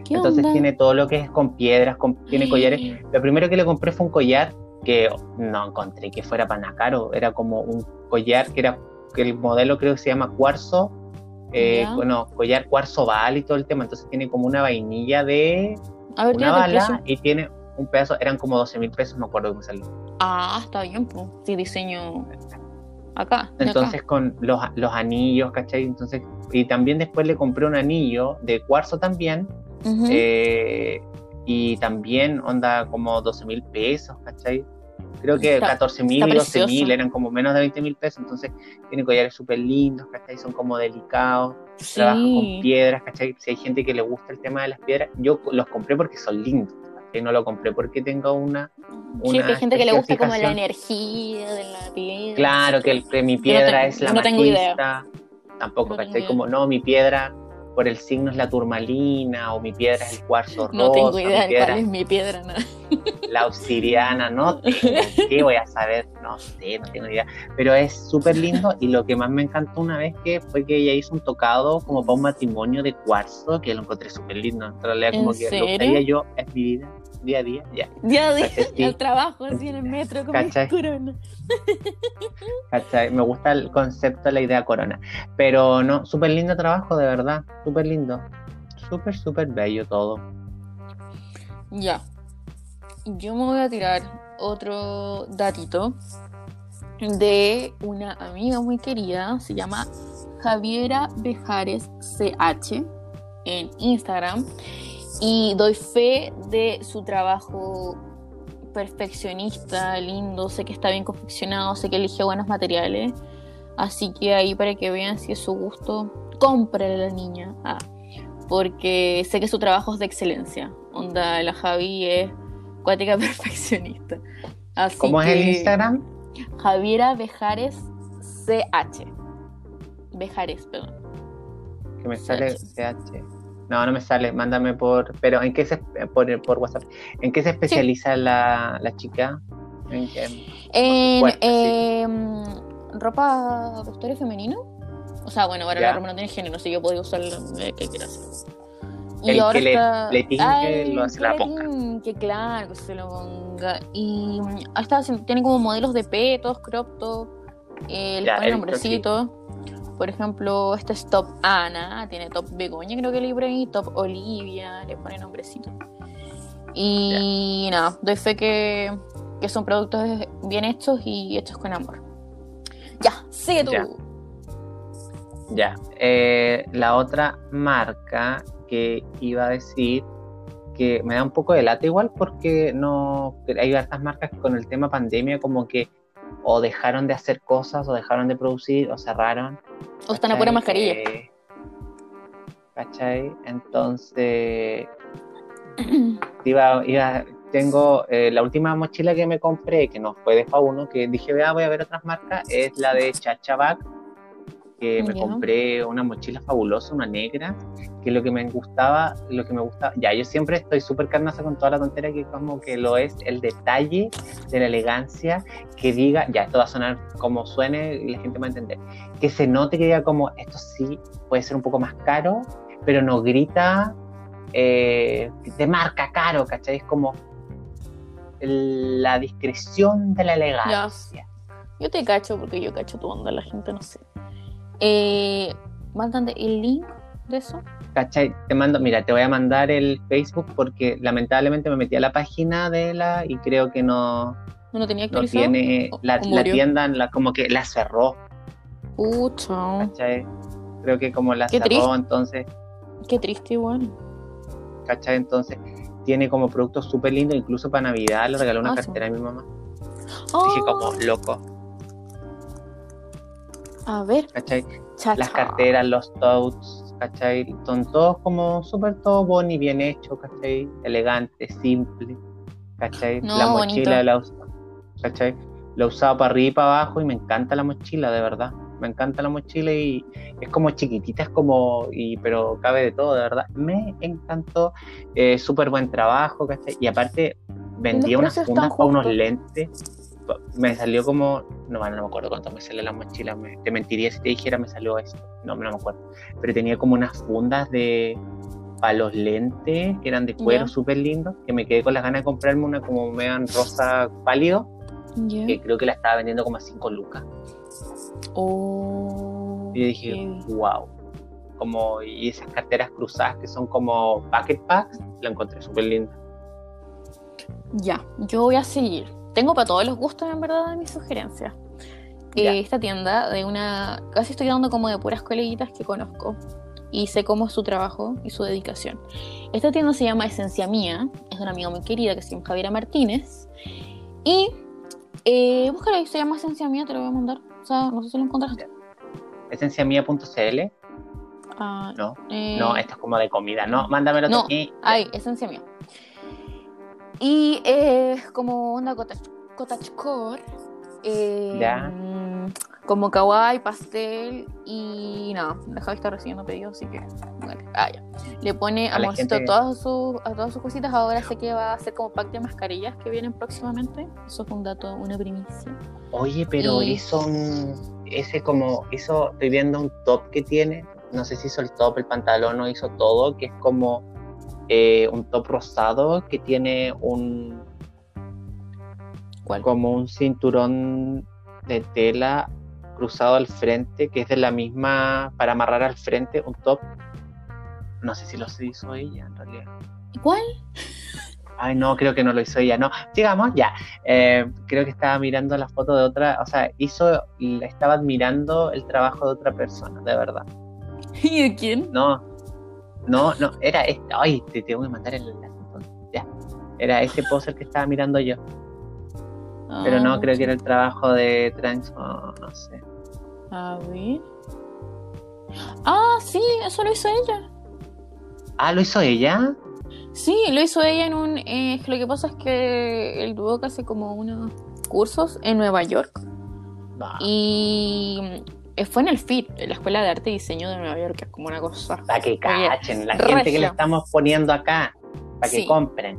Entonces tiene todo lo que es con piedras, con, tiene collares. Lo primero que le compré fue un collar que no encontré que fuera para caro, era como un collar que era, que el modelo creo que se llama cuarzo, eh, bueno, collar cuarzo bal y todo el tema, entonces tiene como una vainilla de una bala y tiene un pedazo, eran como 12 mil pesos, me acuerdo que me salió. Ah, está bien, pues, sí, diseño acá. Entonces con los, los, anillos, ¿cachai? Entonces, y también después le compré un anillo de cuarzo también, eh, y también onda como 12 mil pesos, ¿cachai? Creo que 14 mil, 12 mil, eran como menos de 20 mil pesos, entonces tiene collares súper lindos, ¿cachai? Son como delicados, trabajan con piedras, ¿cachai? Si hay gente que le gusta el tema de las piedras, yo los compré porque son lindos, ¿cachai? No lo compré porque tengo una... una sí, hay gente que le gusta como la energía de la piedra. Claro, que, mi piedra es la no tengo idea. Tampoco, ¿cachai? Como, no, mi piedra por el signo es la turmalina o mi piedra es el cuarzo rosa. No tengo idea de cuál es mi piedra. No. La obsidiana, no tengo, ¿qué voy a saber? No sé, no tengo idea. Pero es súper lindo y lo que más me encantó una vez que fue que ella hizo un tocado como para un matrimonio de cuarzo que lo encontré súper lindo. En realidad como que lo que yo es mi vida día a día, ya. Día a día, el trabajo así en el metro con mi corona. ¿Cachai? Me gusta el concepto, la idea corona. Pero no, súper lindo trabajo, de verdad, súper lindo. Súper, súper bello todo. Ya. Yo me voy a tirar otro datito de una amiga muy querida, se llama Javiera Bejares CH en Instagram y doy fe de su trabajo perfeccionista, lindo, sé que está bien confeccionado, sé que elige buenos materiales, así que ahí para que vean si es su gusto, cómprale a la niña, ah, porque sé que su trabajo es de excelencia, onda, la Javi es cuática perfeccionista. ¿Cómo es el Instagram? Javiera Bejares CH. Bejares, perdón. Que me sale CH. No, no me sale, mándame por. Pero ¿en qué se. por, por WhatsApp? ¿En qué se especializa la, la, chica? ¿En, en, em, ropa vestuario femenino. O sea, bueno, ahora la ropa no tiene género, así yo puedo usar lo que quieras. Y el ahora que está... le, le lo hace la ponga. Que claro, que se lo ponga. Y hasta tiene como modelos de petos, crop top, eh, le pone nombrecito. Por ejemplo, este es Top Ana, tiene Top Begoña, creo que libre ahí, Top Olivia, le pone nombrecito. Y nada, doy fe que, que, son productos bien hechos y hechos con amor. Ya, sigue tú. Ya, eh, la otra marca que iba a decir que me da un poco de lata igual porque no hay estas marcas que con el tema pandemia como que o dejaron de hacer cosas o dejaron de producir o cerraron. O están a pura mascarilla. ¿Cachai? Entonces iba, iba, tengo eh, la última mochila que me compré, que no fue de Fa1, que dije, vea, voy a ver otras marcas, es la de Chachabac que me compré una mochila fabulosa, una negra, que lo que me gustaba, lo que me gustaba, ya, yo siempre estoy súper carnosa con toda la tontería que como que lo es el detalle de la elegancia, que diga, ya, esto va a sonar como suene y la gente va a entender, que se note que diga como, esto sí puede ser un poco más caro, pero no grita eh, de marca caro, ¿cachai? Es como la discreción de la elegancia. Yo te cacho porque yo cacho tu onda, la gente no sé. Eh, mándame el link de eso. ¿Cachai? Te mando, mira, te voy a mandar el Facebook porque lamentablemente me metí a la página de la y creo que no. No tenía no tiene la, tienda, la, como que la cerró. Pucha. ¿Cachai? Creo que como la cerró, entonces. Qué triste, igual. ¿Cachai? Entonces tiene como productos súper lindos, incluso para Navidad le regaló una ah, cartera a mi mamá. Dije como loco. A ver. ¿Cachai? Las carteras, los totes, ¿cachai? Son todos como súper todo boni, bien hecho, ¿cachai? Elegante, simple, ¿cachai? la mochila la ¿cachai? La usado para arriba y para abajo y me encanta la mochila, de verdad. Me encanta la mochila y es como chiquitita, es como, y, pero cabe de todo, de verdad. Me encantó, eh, súper buen trabajo, ¿cachai? Y aparte vendía unas fundas para unos lentes me salió como, no, no me acuerdo cuánto me salió la mochila, te mentiría si te dijera me salió esto, no, no me acuerdo, pero tenía como unas fundas de para los lentes que eran de cuero súper lindos, que me quedé con las ganas de comprarme una como me dan rosa pálido, que creo que la estaba vendiendo como a 5 lucas. Oh, y dije, wow. Como, y esas carteras cruzadas que son como packet packs, la encontré súper linda. Ya, yo voy a seguir tengo para todos los gustos, en verdad, de mis sugerencias. Eh, esta tienda de una. Casi estoy dando como de puras coleguitas que conozco. Y sé cómo es su trabajo y su dedicación. Esta tienda se llama Esencia Mía. Es de una amiga muy querida que se llama Javiera Martínez. Y. Eh, búscala ahí, se llama Esencia Mía, te lo voy a mandar. O sea, no sé si lo encontraste. Esenciamía.cl. Ah, no, eh, no, esto es como de comida. No, mándamelo no, aquí. Ay, Esencia Mía. Y es como una cottagecore. Eh, como kawaii, pastel y nada, no, Javi está recibiendo pedidos, así que ah, Le pone amorcito a, todas sus, a todas sus cositas. Ahora sé que va a hacer como pack de mascarillas que vienen próximamente. Eso es un dato, una primicia. Oye, pero eso, ese como, eso estoy viendo un top que tiene. No sé si hizo el top, el pantalón o hizo todo, que es como eh, un top rosado que tiene un como un cinturón de tela cruzado al frente que es de la misma para amarrar al frente un top no sé si lo hizo ella en realidad ¿cuál? Ay, no, creo que no lo hizo ella, no. Sigamos, ya. Eh, creo que estaba mirando la foto de otra, o sea, hizo, estaba admirando el trabajo de otra persona, de verdad. ¿Y de quién? No, no, no, era este. Ay, te tengo que mandar el enlace. Ya. Era ese poser que estaba mirando yo. Pero no, ah, creo que era el trabajo de Trans, no sé. A ver. Ah, sí, eso lo hizo ella. Ah, ¿lo hizo ella? Sí, lo hizo ella en un... Eh, lo que pasa es que tuvo que hace como unos cursos en Nueva York. Y eh, fue en el FIT, en la Escuela de Arte y Diseño de Nueva York, que es como una cosa. Para que cachen, la gente que le estamos poniendo acá, para que compren.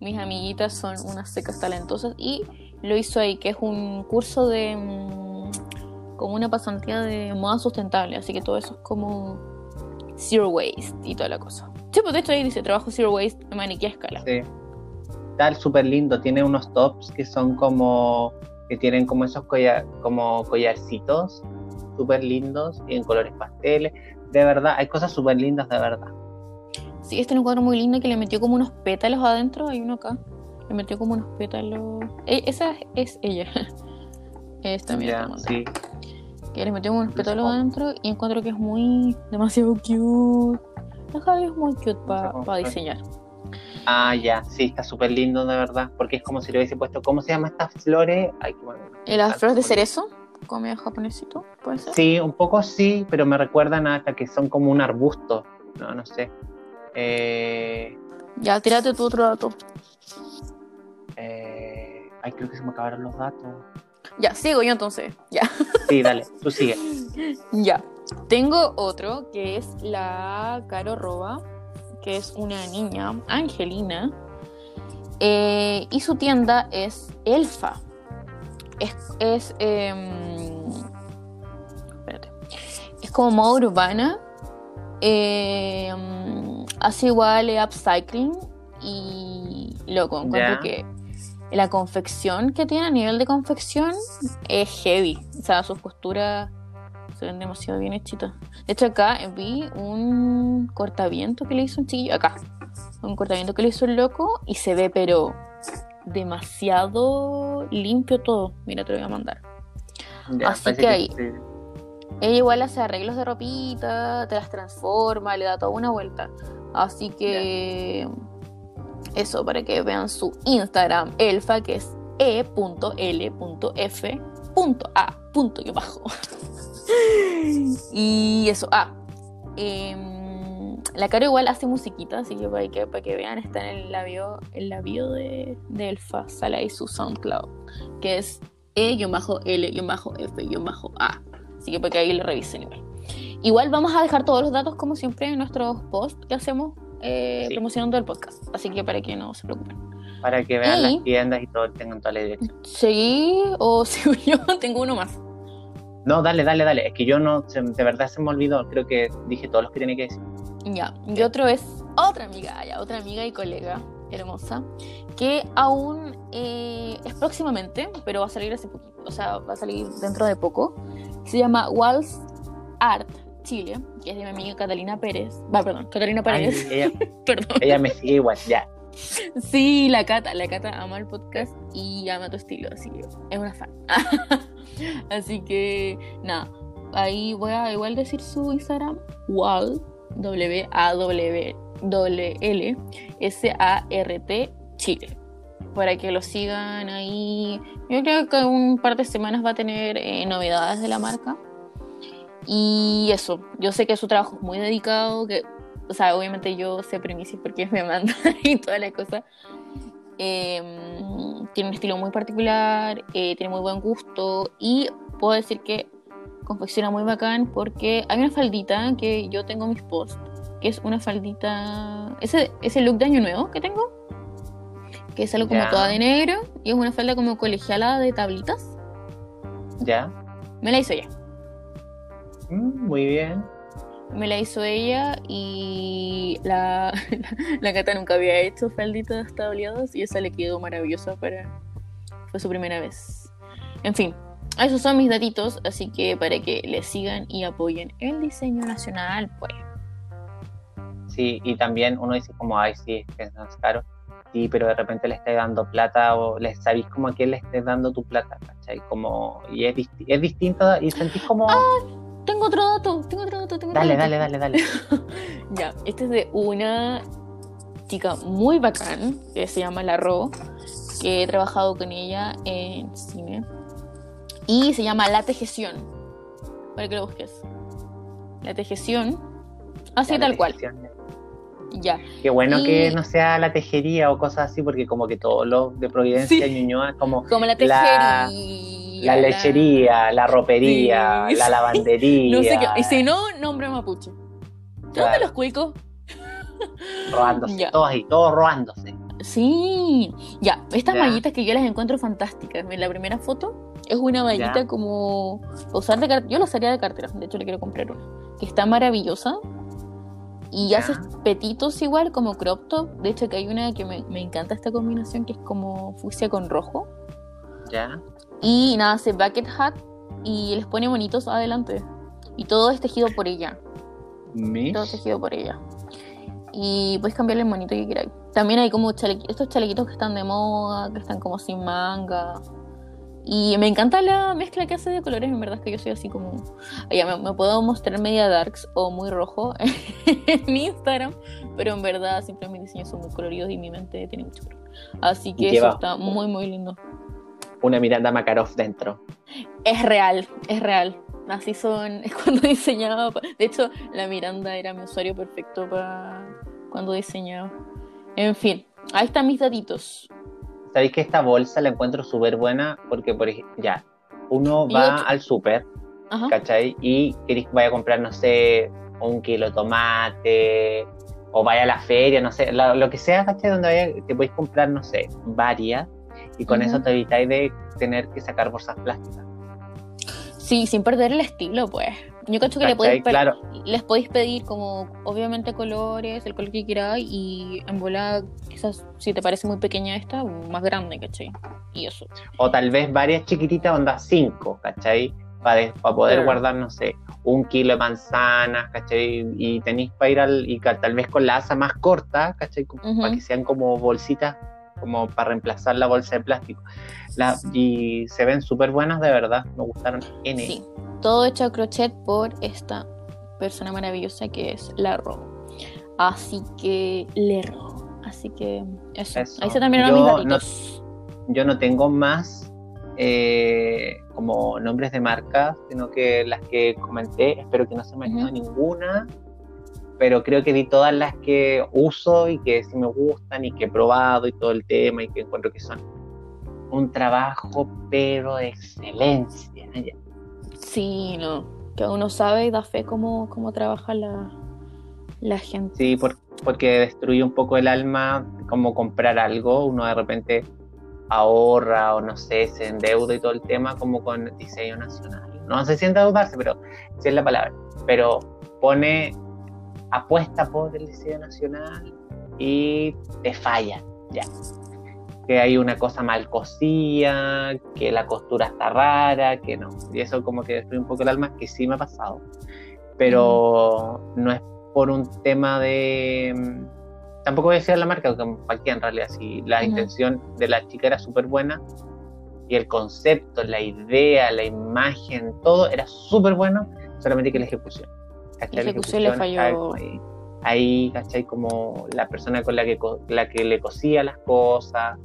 Mis amiguitas son unas secas talentosas y lo hizo ahí, que es un curso de. Mm, como una pasantía de moda sustentable, así que todo eso es como zero waste y toda la cosa. Sí, pues de hecho ahí dice trabajo zero waste en maniquí a escala. Sí. Tal, súper lindo. Tiene unos tops que son como. que tienen como esos como collarcitos súper lindos y en colores pasteles. De verdad, hay cosas súper lindas de verdad. Sí, este es un cuadro muy lindo que le metió como unos pétalos adentro. Hay uno acá. Le metió como unos pétalos. E, esa es ella. Esta, mira. sí. Que le metió unos pétalos adentro y encuentro que es muy. demasiado cute. La Javi es muy cute para diseñar. Ah, ya, sí, está súper lindo de verdad, porque es como si le hubiese puesto, ¿cómo se llama estas flores? Ay, qué ¿Las flores de cerezo? ¿Comida japonesito? ¿Puede ser? Sí, un poco sí, pero me recuerdan hasta que son como un arbusto, no, no sé. Eh... Ya, tírate tu otro dato. Eh... Ay, creo que se me acabaron los datos. Ya, sigo yo entonces, ya. Sí, dale, tú sigue. ya. Tengo otro que es la Caro Roba que es una niña, Angelina, eh, y su tienda es Elfa. Es, es, em, es como moda urbana. Em, hace igual upcycling y loco, encuentro que la confección que tiene a nivel de confección es heavy. O sea, sus costuras se ven demasiado bien hechitos. De hecho, acá vi un cortaviento que le hizo un chiquillo. Acá. Un cortaviento que le hizo el loco y se ve, pero demasiado limpio todo. Mira, te lo voy a mandar. Así que ahí. Ella igual hace arreglos de ropita, te las transforma, le da toda una vuelta. Así que. Eso, para que vean su Instagram, elfa, que es e.l.f.a. y eso, ah, em, la cara igual hace musiquita, así que para que, para que vean, está en el labio, el labio de, de Elfa, sale ahí su SoundCloud, que es E-L-F-A. Así que para que ahí lo revisen igual. Igual vamos a dejar todos los datos, como siempre, en nuestros posts que hacemos eh, promocionando el podcast. Así que para que no se preocupen. Para que vean las tiendas y todo, tengan toda la dirección. Sí, o si yo tengo uno más. No, dale, dale, dale. Es que yo no, de verdad se me olvidó. Creo que dije todos los que tenía que decir. Ya, y otro es otra amiga, ya, otra amiga y colega hermosa, que aún eh, es próximamente, pero va a salir hace poquito, o sea, va a salir dentro de poco. Se llama Walls Art Chile, que es de mi amiga Catalina Pérez. Va, perdón, Catalina Pérez. ella, perdón. ella me sigue igual, ya. Sí, la Cata, la Cata ama el podcast y ama tu estilo, así que es una fan. Así que nada, ahí voy a igual decir su Instagram, Wall, W A W L S A R T Chile. Para que lo sigan ahí. Yo creo que un par de semanas va a tener eh, novedades de la marca. Y eso, yo sé que su trabajo es muy dedicado, que, o sea, obviamente yo sé primicias porque me manda y toda la cosa. Em, tiene un estilo muy particular, eh, tiene muy buen gusto y puedo decir que confecciona muy bacán porque hay una faldita que yo tengo en mis posts, que es una faldita, ese, ese look de año nuevo que tengo, que es algo como toda de negro y es una falda como colegiala de tablitas. Ya. Me la hizo ella. Mm, muy bien me la hizo ella y la, la, Cata nunca había hecho falditas tableadas y esa le quedó maravillosa para... Fue su primera vez. En fin, esos son mis datitos, así que para que le sigan y apoyen el diseño nacional, pues. Sí, y también uno dice como, ay, sí, es más caro. Sí, pero de repente le estés dando plata o le sabéis como a quién le estés dando tu plata, ¿cachai? Como, y es, es distinto y sentís como... Ah, tengo otro dato, tengo otro dato, tengo dale, otro Dale, dale, dale, ya, este es de una chica muy bacán que se llama La Ro, que he trabajado con ella en cine. Y se llama La Tejeción. Para que lo busques. La Tejeción. Así tal cual. Ya. Qué bueno que no sea la tejería o cosas así, porque como que todos los de Providencia y Ñuñoa como. Como la tejería. La lechería, la, ropería, la lavandería. no sé qué. Y si no, nombre mapuche. ¿Dónde los cuicos? Robándose, todos ahí, todos robándose. Sí, ya, estas mallitas que yo las encuentro fantásticas. En la primera foto es una mallita como usar de yo la usaría de cartera, de hecho le quiero comprar una, que está maravillosa. Y hace petitos igual, como crop top. De hecho, que hay una que me, me encanta esta combinación, que es como fucsia con rojo. Ya. Y nada, hace bucket hat y les pone bonitos adelante. Y todo es tejido por ella. Todo tejido por ella. Y puedes cambiarle el monito que quieras. También hay como estos chalequitos que están de moda, que están como sin manga. Y me encanta la mezcla que hace de colores, en verdad es que yo soy así como... Ya me, puedo mostrar media darks o muy rojo en mi Instagram, pero en verdad siempre mis diseños son muy coloridos y mi mente tiene mucho color. Así que eso está muy, muy lindo. Una Miranda Makarov dentro. Es real, es real. Así son, es cuando diseñaba. De hecho, la Miranda era mi usuario perfecto para cuando diseñaba. En fin, ahí están mis datitos sabéis que esta bolsa la encuentro súper buena porque, por ejemplo, ya, uno va al súper, ¿cachai? Y queréis, vaya a comprar, no sé, un kilo de tomate, o vaya a la feria, no sé, lo, que sea, ¿cachai? Donde vaya, te podéis comprar, no sé, varias, y con eso te evitáis de tener que sacar bolsas plásticas. Sí, sin perder el estilo, pues. Yo cacho que le podéis les podéis pedir como, obviamente, colores, el color que queráis, y en bola, quizás, si te parece muy pequeña esta, más grande, ¿cachai? Y eso. O tal vez varias chiquititas, onda cinco, ¿cachai? Para, para poder guardar, no sé, un kilo de manzanas, ¿cachai? Y tenéis para ir al, y tal vez con la asa más corta, ¿cachai? Para que sean como bolsitas como para reemplazar la bolsa de plástico. La, y se ven súper buenas, de verdad, me gustaron. N. Sí, todo hecho a crochet por esta persona maravillosa que es la Así que Lerro. Así que eso. Ahí se terminaron mis datitos. yo no tengo más eh, como nombres de marcas, sino que las que comenté, espero que no se me haya ninguna pero creo que di todas las que uso y que sí me gustan y que he probado y todo el tema y que encuentro que son un trabajo pero de excelencia. Sí, no, que uno sabe y da fe cómo, cómo trabaja la, la gente. Sí, porque destruye un poco el alma como comprar algo, uno de repente ahorra o no sé, se endeuda y todo el tema como con diseño nacional. No sé si endeudarse, pero sí es la palabra. Pero pone apuesta por el diseño nacional y te falla, ya. Que hay una cosa mal cosida, que la costura está rara, que no. Y eso como que destruye un poco el alma, que sí me ha pasado. Pero no es por un tema de... Tampoco voy a decir la marca, porque cualquiera en realidad, si la intención de la chica era súper buena, y el concepto, la idea, la imagen, todo era súper bueno, solamente que la ejecución. La ejecución le falló. Ahí, ¿cachai? Como la persona con la que, la que le cosía las cosas,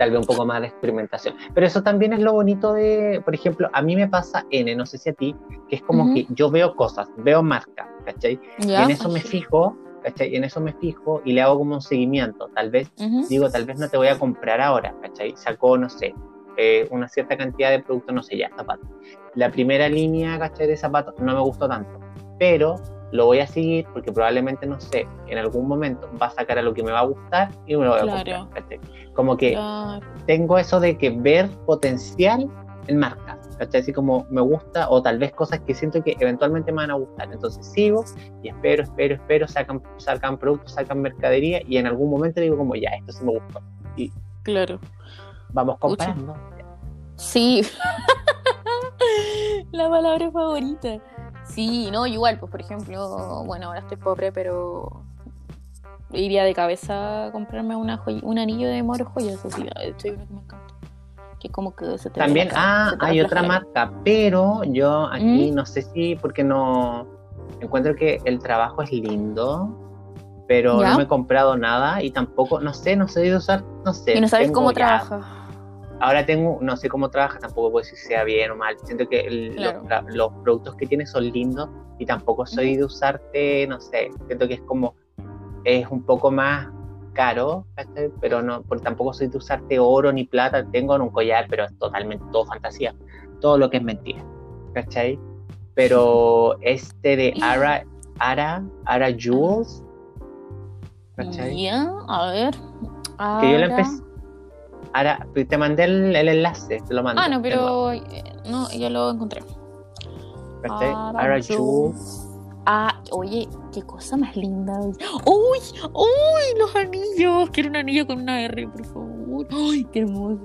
tal vez un poco más de experimentación. Pero eso también es lo bonito de, por ejemplo, a mí me pasa N, no sé si a ti, que es como que yo veo cosas, veo marcas, ¿cachai? Y en eso me fijo, ¿cachai? En eso me fijo y le hago como un seguimiento. Tal vez, digo, tal vez no te voy a comprar ahora, ¿cachai? Sacó, no sé, eh, una cierta cantidad de productos, no sé, ya, zapatos. La primera línea, ¿cachai? De zapatos no me gustó tanto, pero lo voy a seguir porque probablemente, no sé, en algún momento va a sacar a lo que me va a gustar y me lo voy a comprar. Como que tengo eso de que ver potencial en marcas, ¿cachai? Así como me gusta o tal vez cosas que siento que eventualmente me van a gustar. Entonces sigo y espero, espero, espero, sacan, sacan productos, sacan mercadería y en algún momento digo como ya, esto sí me gustó. Y claro. Vamos comparando. Sí. La palabra favorita. Sí, no, igual, pues por ejemplo, bueno, ahora estoy pobre, pero iría de cabeza a comprarme una un anillo de moro joyas, así, estoy uno que me encanta. Que como que se te También, ah, hay otra marca, pero yo aquí ¿Mm? no sé si, porque no encuentro que el trabajo es lindo, pero no me he comprado nada y tampoco, no sé, no sé de usar, no sé. Y no sabes cómo trabaja ahora tengo, no sé cómo trabaja, tampoco puedo decir si sea bien o mal. Siento que los, productos que tienes son lindos y tampoco soy de usarte, no sé, siento que es como, es un poco más caro, pero no, porque tampoco soy de usarte oro ni plata, tengo en un collar, pero es totalmente todo fantasía, todo lo que es mentira, ¿cachai? Pero este de Ara, Ara, Ara Jewels, ¿cachai? Ya, a ver. Que yo le empecé. Ara, te mandé el, enlace, te lo mandé. Ah, no, pero eh, no, ya lo encontré. ¿Cachai? Ara, Jewels. Ah, oye, qué cosa más linda. ¡Uy! ¡Uy! Los anillos. Quiero un anillo con una R, por favor. ¡Ay, qué hermoso!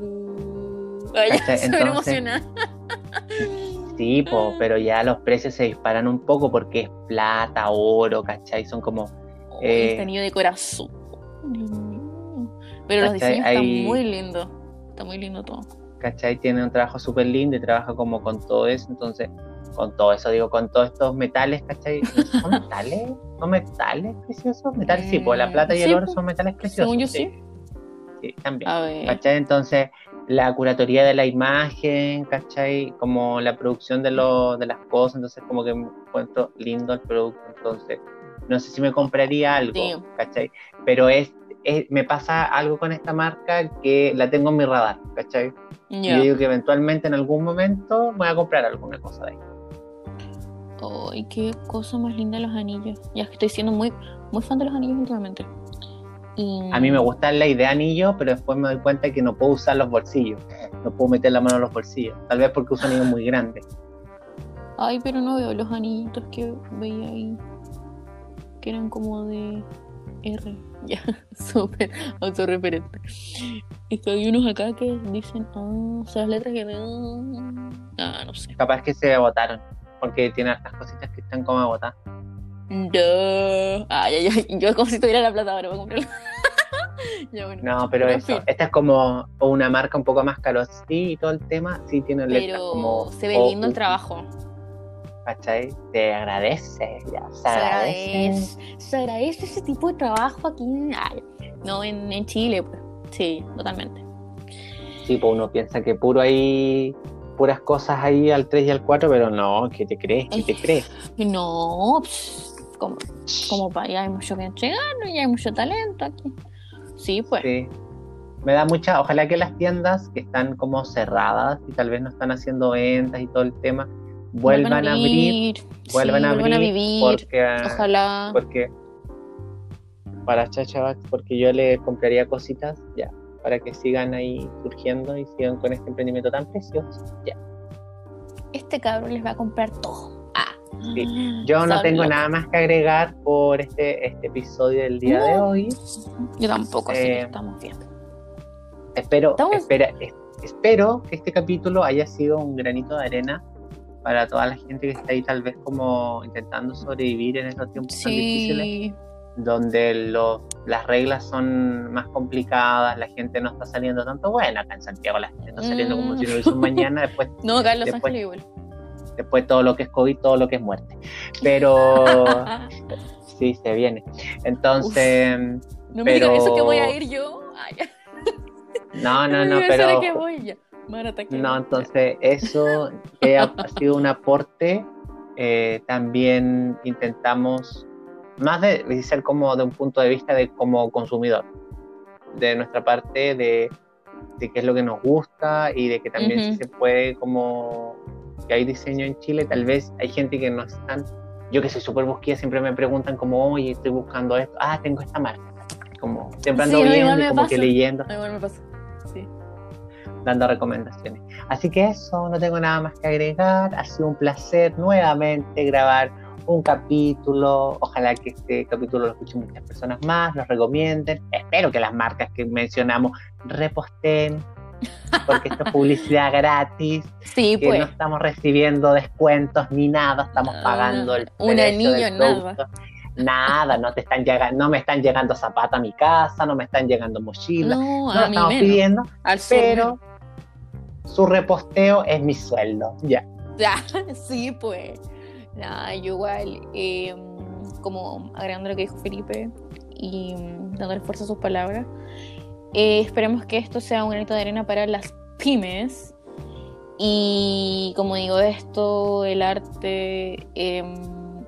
Ay, se me emociona. Sí, po, pero ya los precios se disparan un poco porque es plata, oro, ¿cachai? Son como. Eh, este anillo de corazón. Pero los diseños están muy lindos. Está muy lindo todo. ¿Cachai? Tiene un trabajo súper lindo y trabaja como con todo eso. Entonces, con todo eso, digo, con todos estos metales, ¿cachai? ¿Son metales? ¿Son metales preciosos? Metales, sí, pues la plata y el oro son metales preciosos. Según yo sí. Sí, también. ¿Cachai? Entonces, la curatoría de la imagen, ¿cachai? Como la producción de, lo, de las cosas, entonces como que me encuentro lindo el producto, entonces no sé si me compraría algo, ¿cachai? Pero es, me pasa algo con esta marca que la tengo en mi radar, ¿cachai? Y yo digo que eventualmente en algún momento voy a comprar alguna cosa de ahí. ¡Ay, qué cosa más linda los anillos! Ya que estoy siendo muy, muy fan de los anillos últimamente. A mí me gusta la idea de anillo, pero después me doy cuenta que no puedo usar los bolsillos. No puedo meter la mano en los bolsillos. Tal vez porque uso anillos muy grandes. Ay, pero no veo los anillitos que veía ahí. Que eran como de R. Ya, súper autorreferente. Esto hay unos acá que dicen, ah, son las letras que. Ah, no sé. Capaz que se agotaron porque tiene hartas cositas que están como agotadas. No. Ay, ay, ay. Yo como si tuviera la plata ahora para comprarlo. no, pero eso. Esta es como una marca un poco más caro. Sí, y todo el tema sí tiene letras como. Se ve lindo el trabajo. ¿Cachai? Te agradece, ya. Se, agradece. Se agradece ese tipo de trabajo aquí. no, en, en Chile, pues. Sí, totalmente. Sí, pues uno piensa que puro ahí puras cosas ahí al 3 y al 4, pero no, ¿qué te crees? ¿Qué te crees? No, como, como para allá hay mucho que entregar, y hay mucho talento aquí. Sí, pues. Sí. Me da mucha, ojalá que las tiendas que están como cerradas y tal vez no están haciendo ventas y todo el tema, vuelvan, a abrir, vuelvan a abrir, a vivir, porque, ojalá. Porque para Chacha, porque yo le compraría cositas, ya, para que sigan ahí surgiendo y sigan con este emprendimiento tan precioso. Ya. Este cabrón les va a comprar todo. Ah. Yo no tengo nada más que agregar por este, este episodio del día de hoy. Yo tampoco, eh, estamos bien. Espero, espera, espero que este capítulo haya sido un granito de arena para toda la gente que está ahí tal vez como intentando sobrevivir en estos tiempos tan difíciles donde las reglas son más complicadas, la gente no está saliendo tanto. Bueno, acá en Santiago la gente está saliendo como si no hubiese un mañana. Después, no, acá en Los después, igual. Después todo lo que es COVID, todo lo que es muerte. Pero sí, se viene. Entonces. no me digas eso que voy a ir yo. no, no, no, pero. No, entonces eso ha, sido un aporte. Eh, también intentamos más de, ser como de un punto de vista de como consumidor, de nuestra parte, de, de qué es lo que nos gusta y de que también se puede como que hay diseño en Chile, tal vez hay gente que no están, yo que soy súper busquilla, siempre me preguntan como, oye, estoy buscando esto, ah, tengo esta marca, como siempre ando viendo, como que leyendo. me pasa. Dando recomendaciones. Así que eso, no tengo nada más que agregar. Ha sido un placer nuevamente grabar un capítulo. Ojalá que este capítulo lo escuchen muchas personas más, lo recomienden. Espero que las marcas que mencionamos reposten, porque esto es publicidad gratis. Sí, que pues. No estamos recibiendo descuentos ni nada, estamos pagando el un anillo, nada. Nada, no te están llegando, no me están llegando zapatos a mi casa, no me están llegando mochilas, no, lo estamos pidiendo, pero su reposteo es mi sueldo, ya. Ya, sí, pues. Nada, yo igual, em, como agregando lo que dijo Felipe y mm, dándole fuerza a sus palabras, eh, esperemos que esto sea un granito de arena para las pymes. Y como digo esto, el arte, em,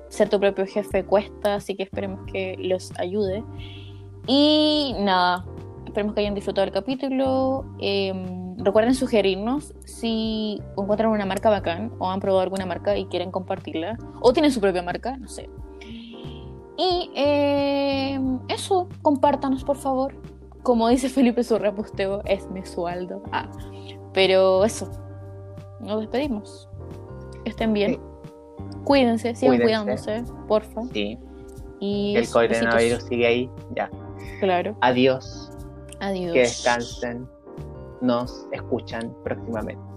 ser tu propio jefe cuesta, así que esperemos que los ayude. Y nada, esperemos que hayan disfrutado el capítulo. Em, recuerden sugerirnos si encuentran una marca bacán o han probado alguna marca y quieren compartirla. O tienen su propia marca, no sé. Y em, eso, compártanos por favor. Como dice Felipe su reposteo, es mi sueldo. Ah, pero eso, nos despedimos. Estén bien. Cuídense, sigan cuidándose, porfa. Sí. Y el coronavirus sigue ahí, ya. Claro. Adiós. Adiós. Que descansen. Nos escuchan próximamente.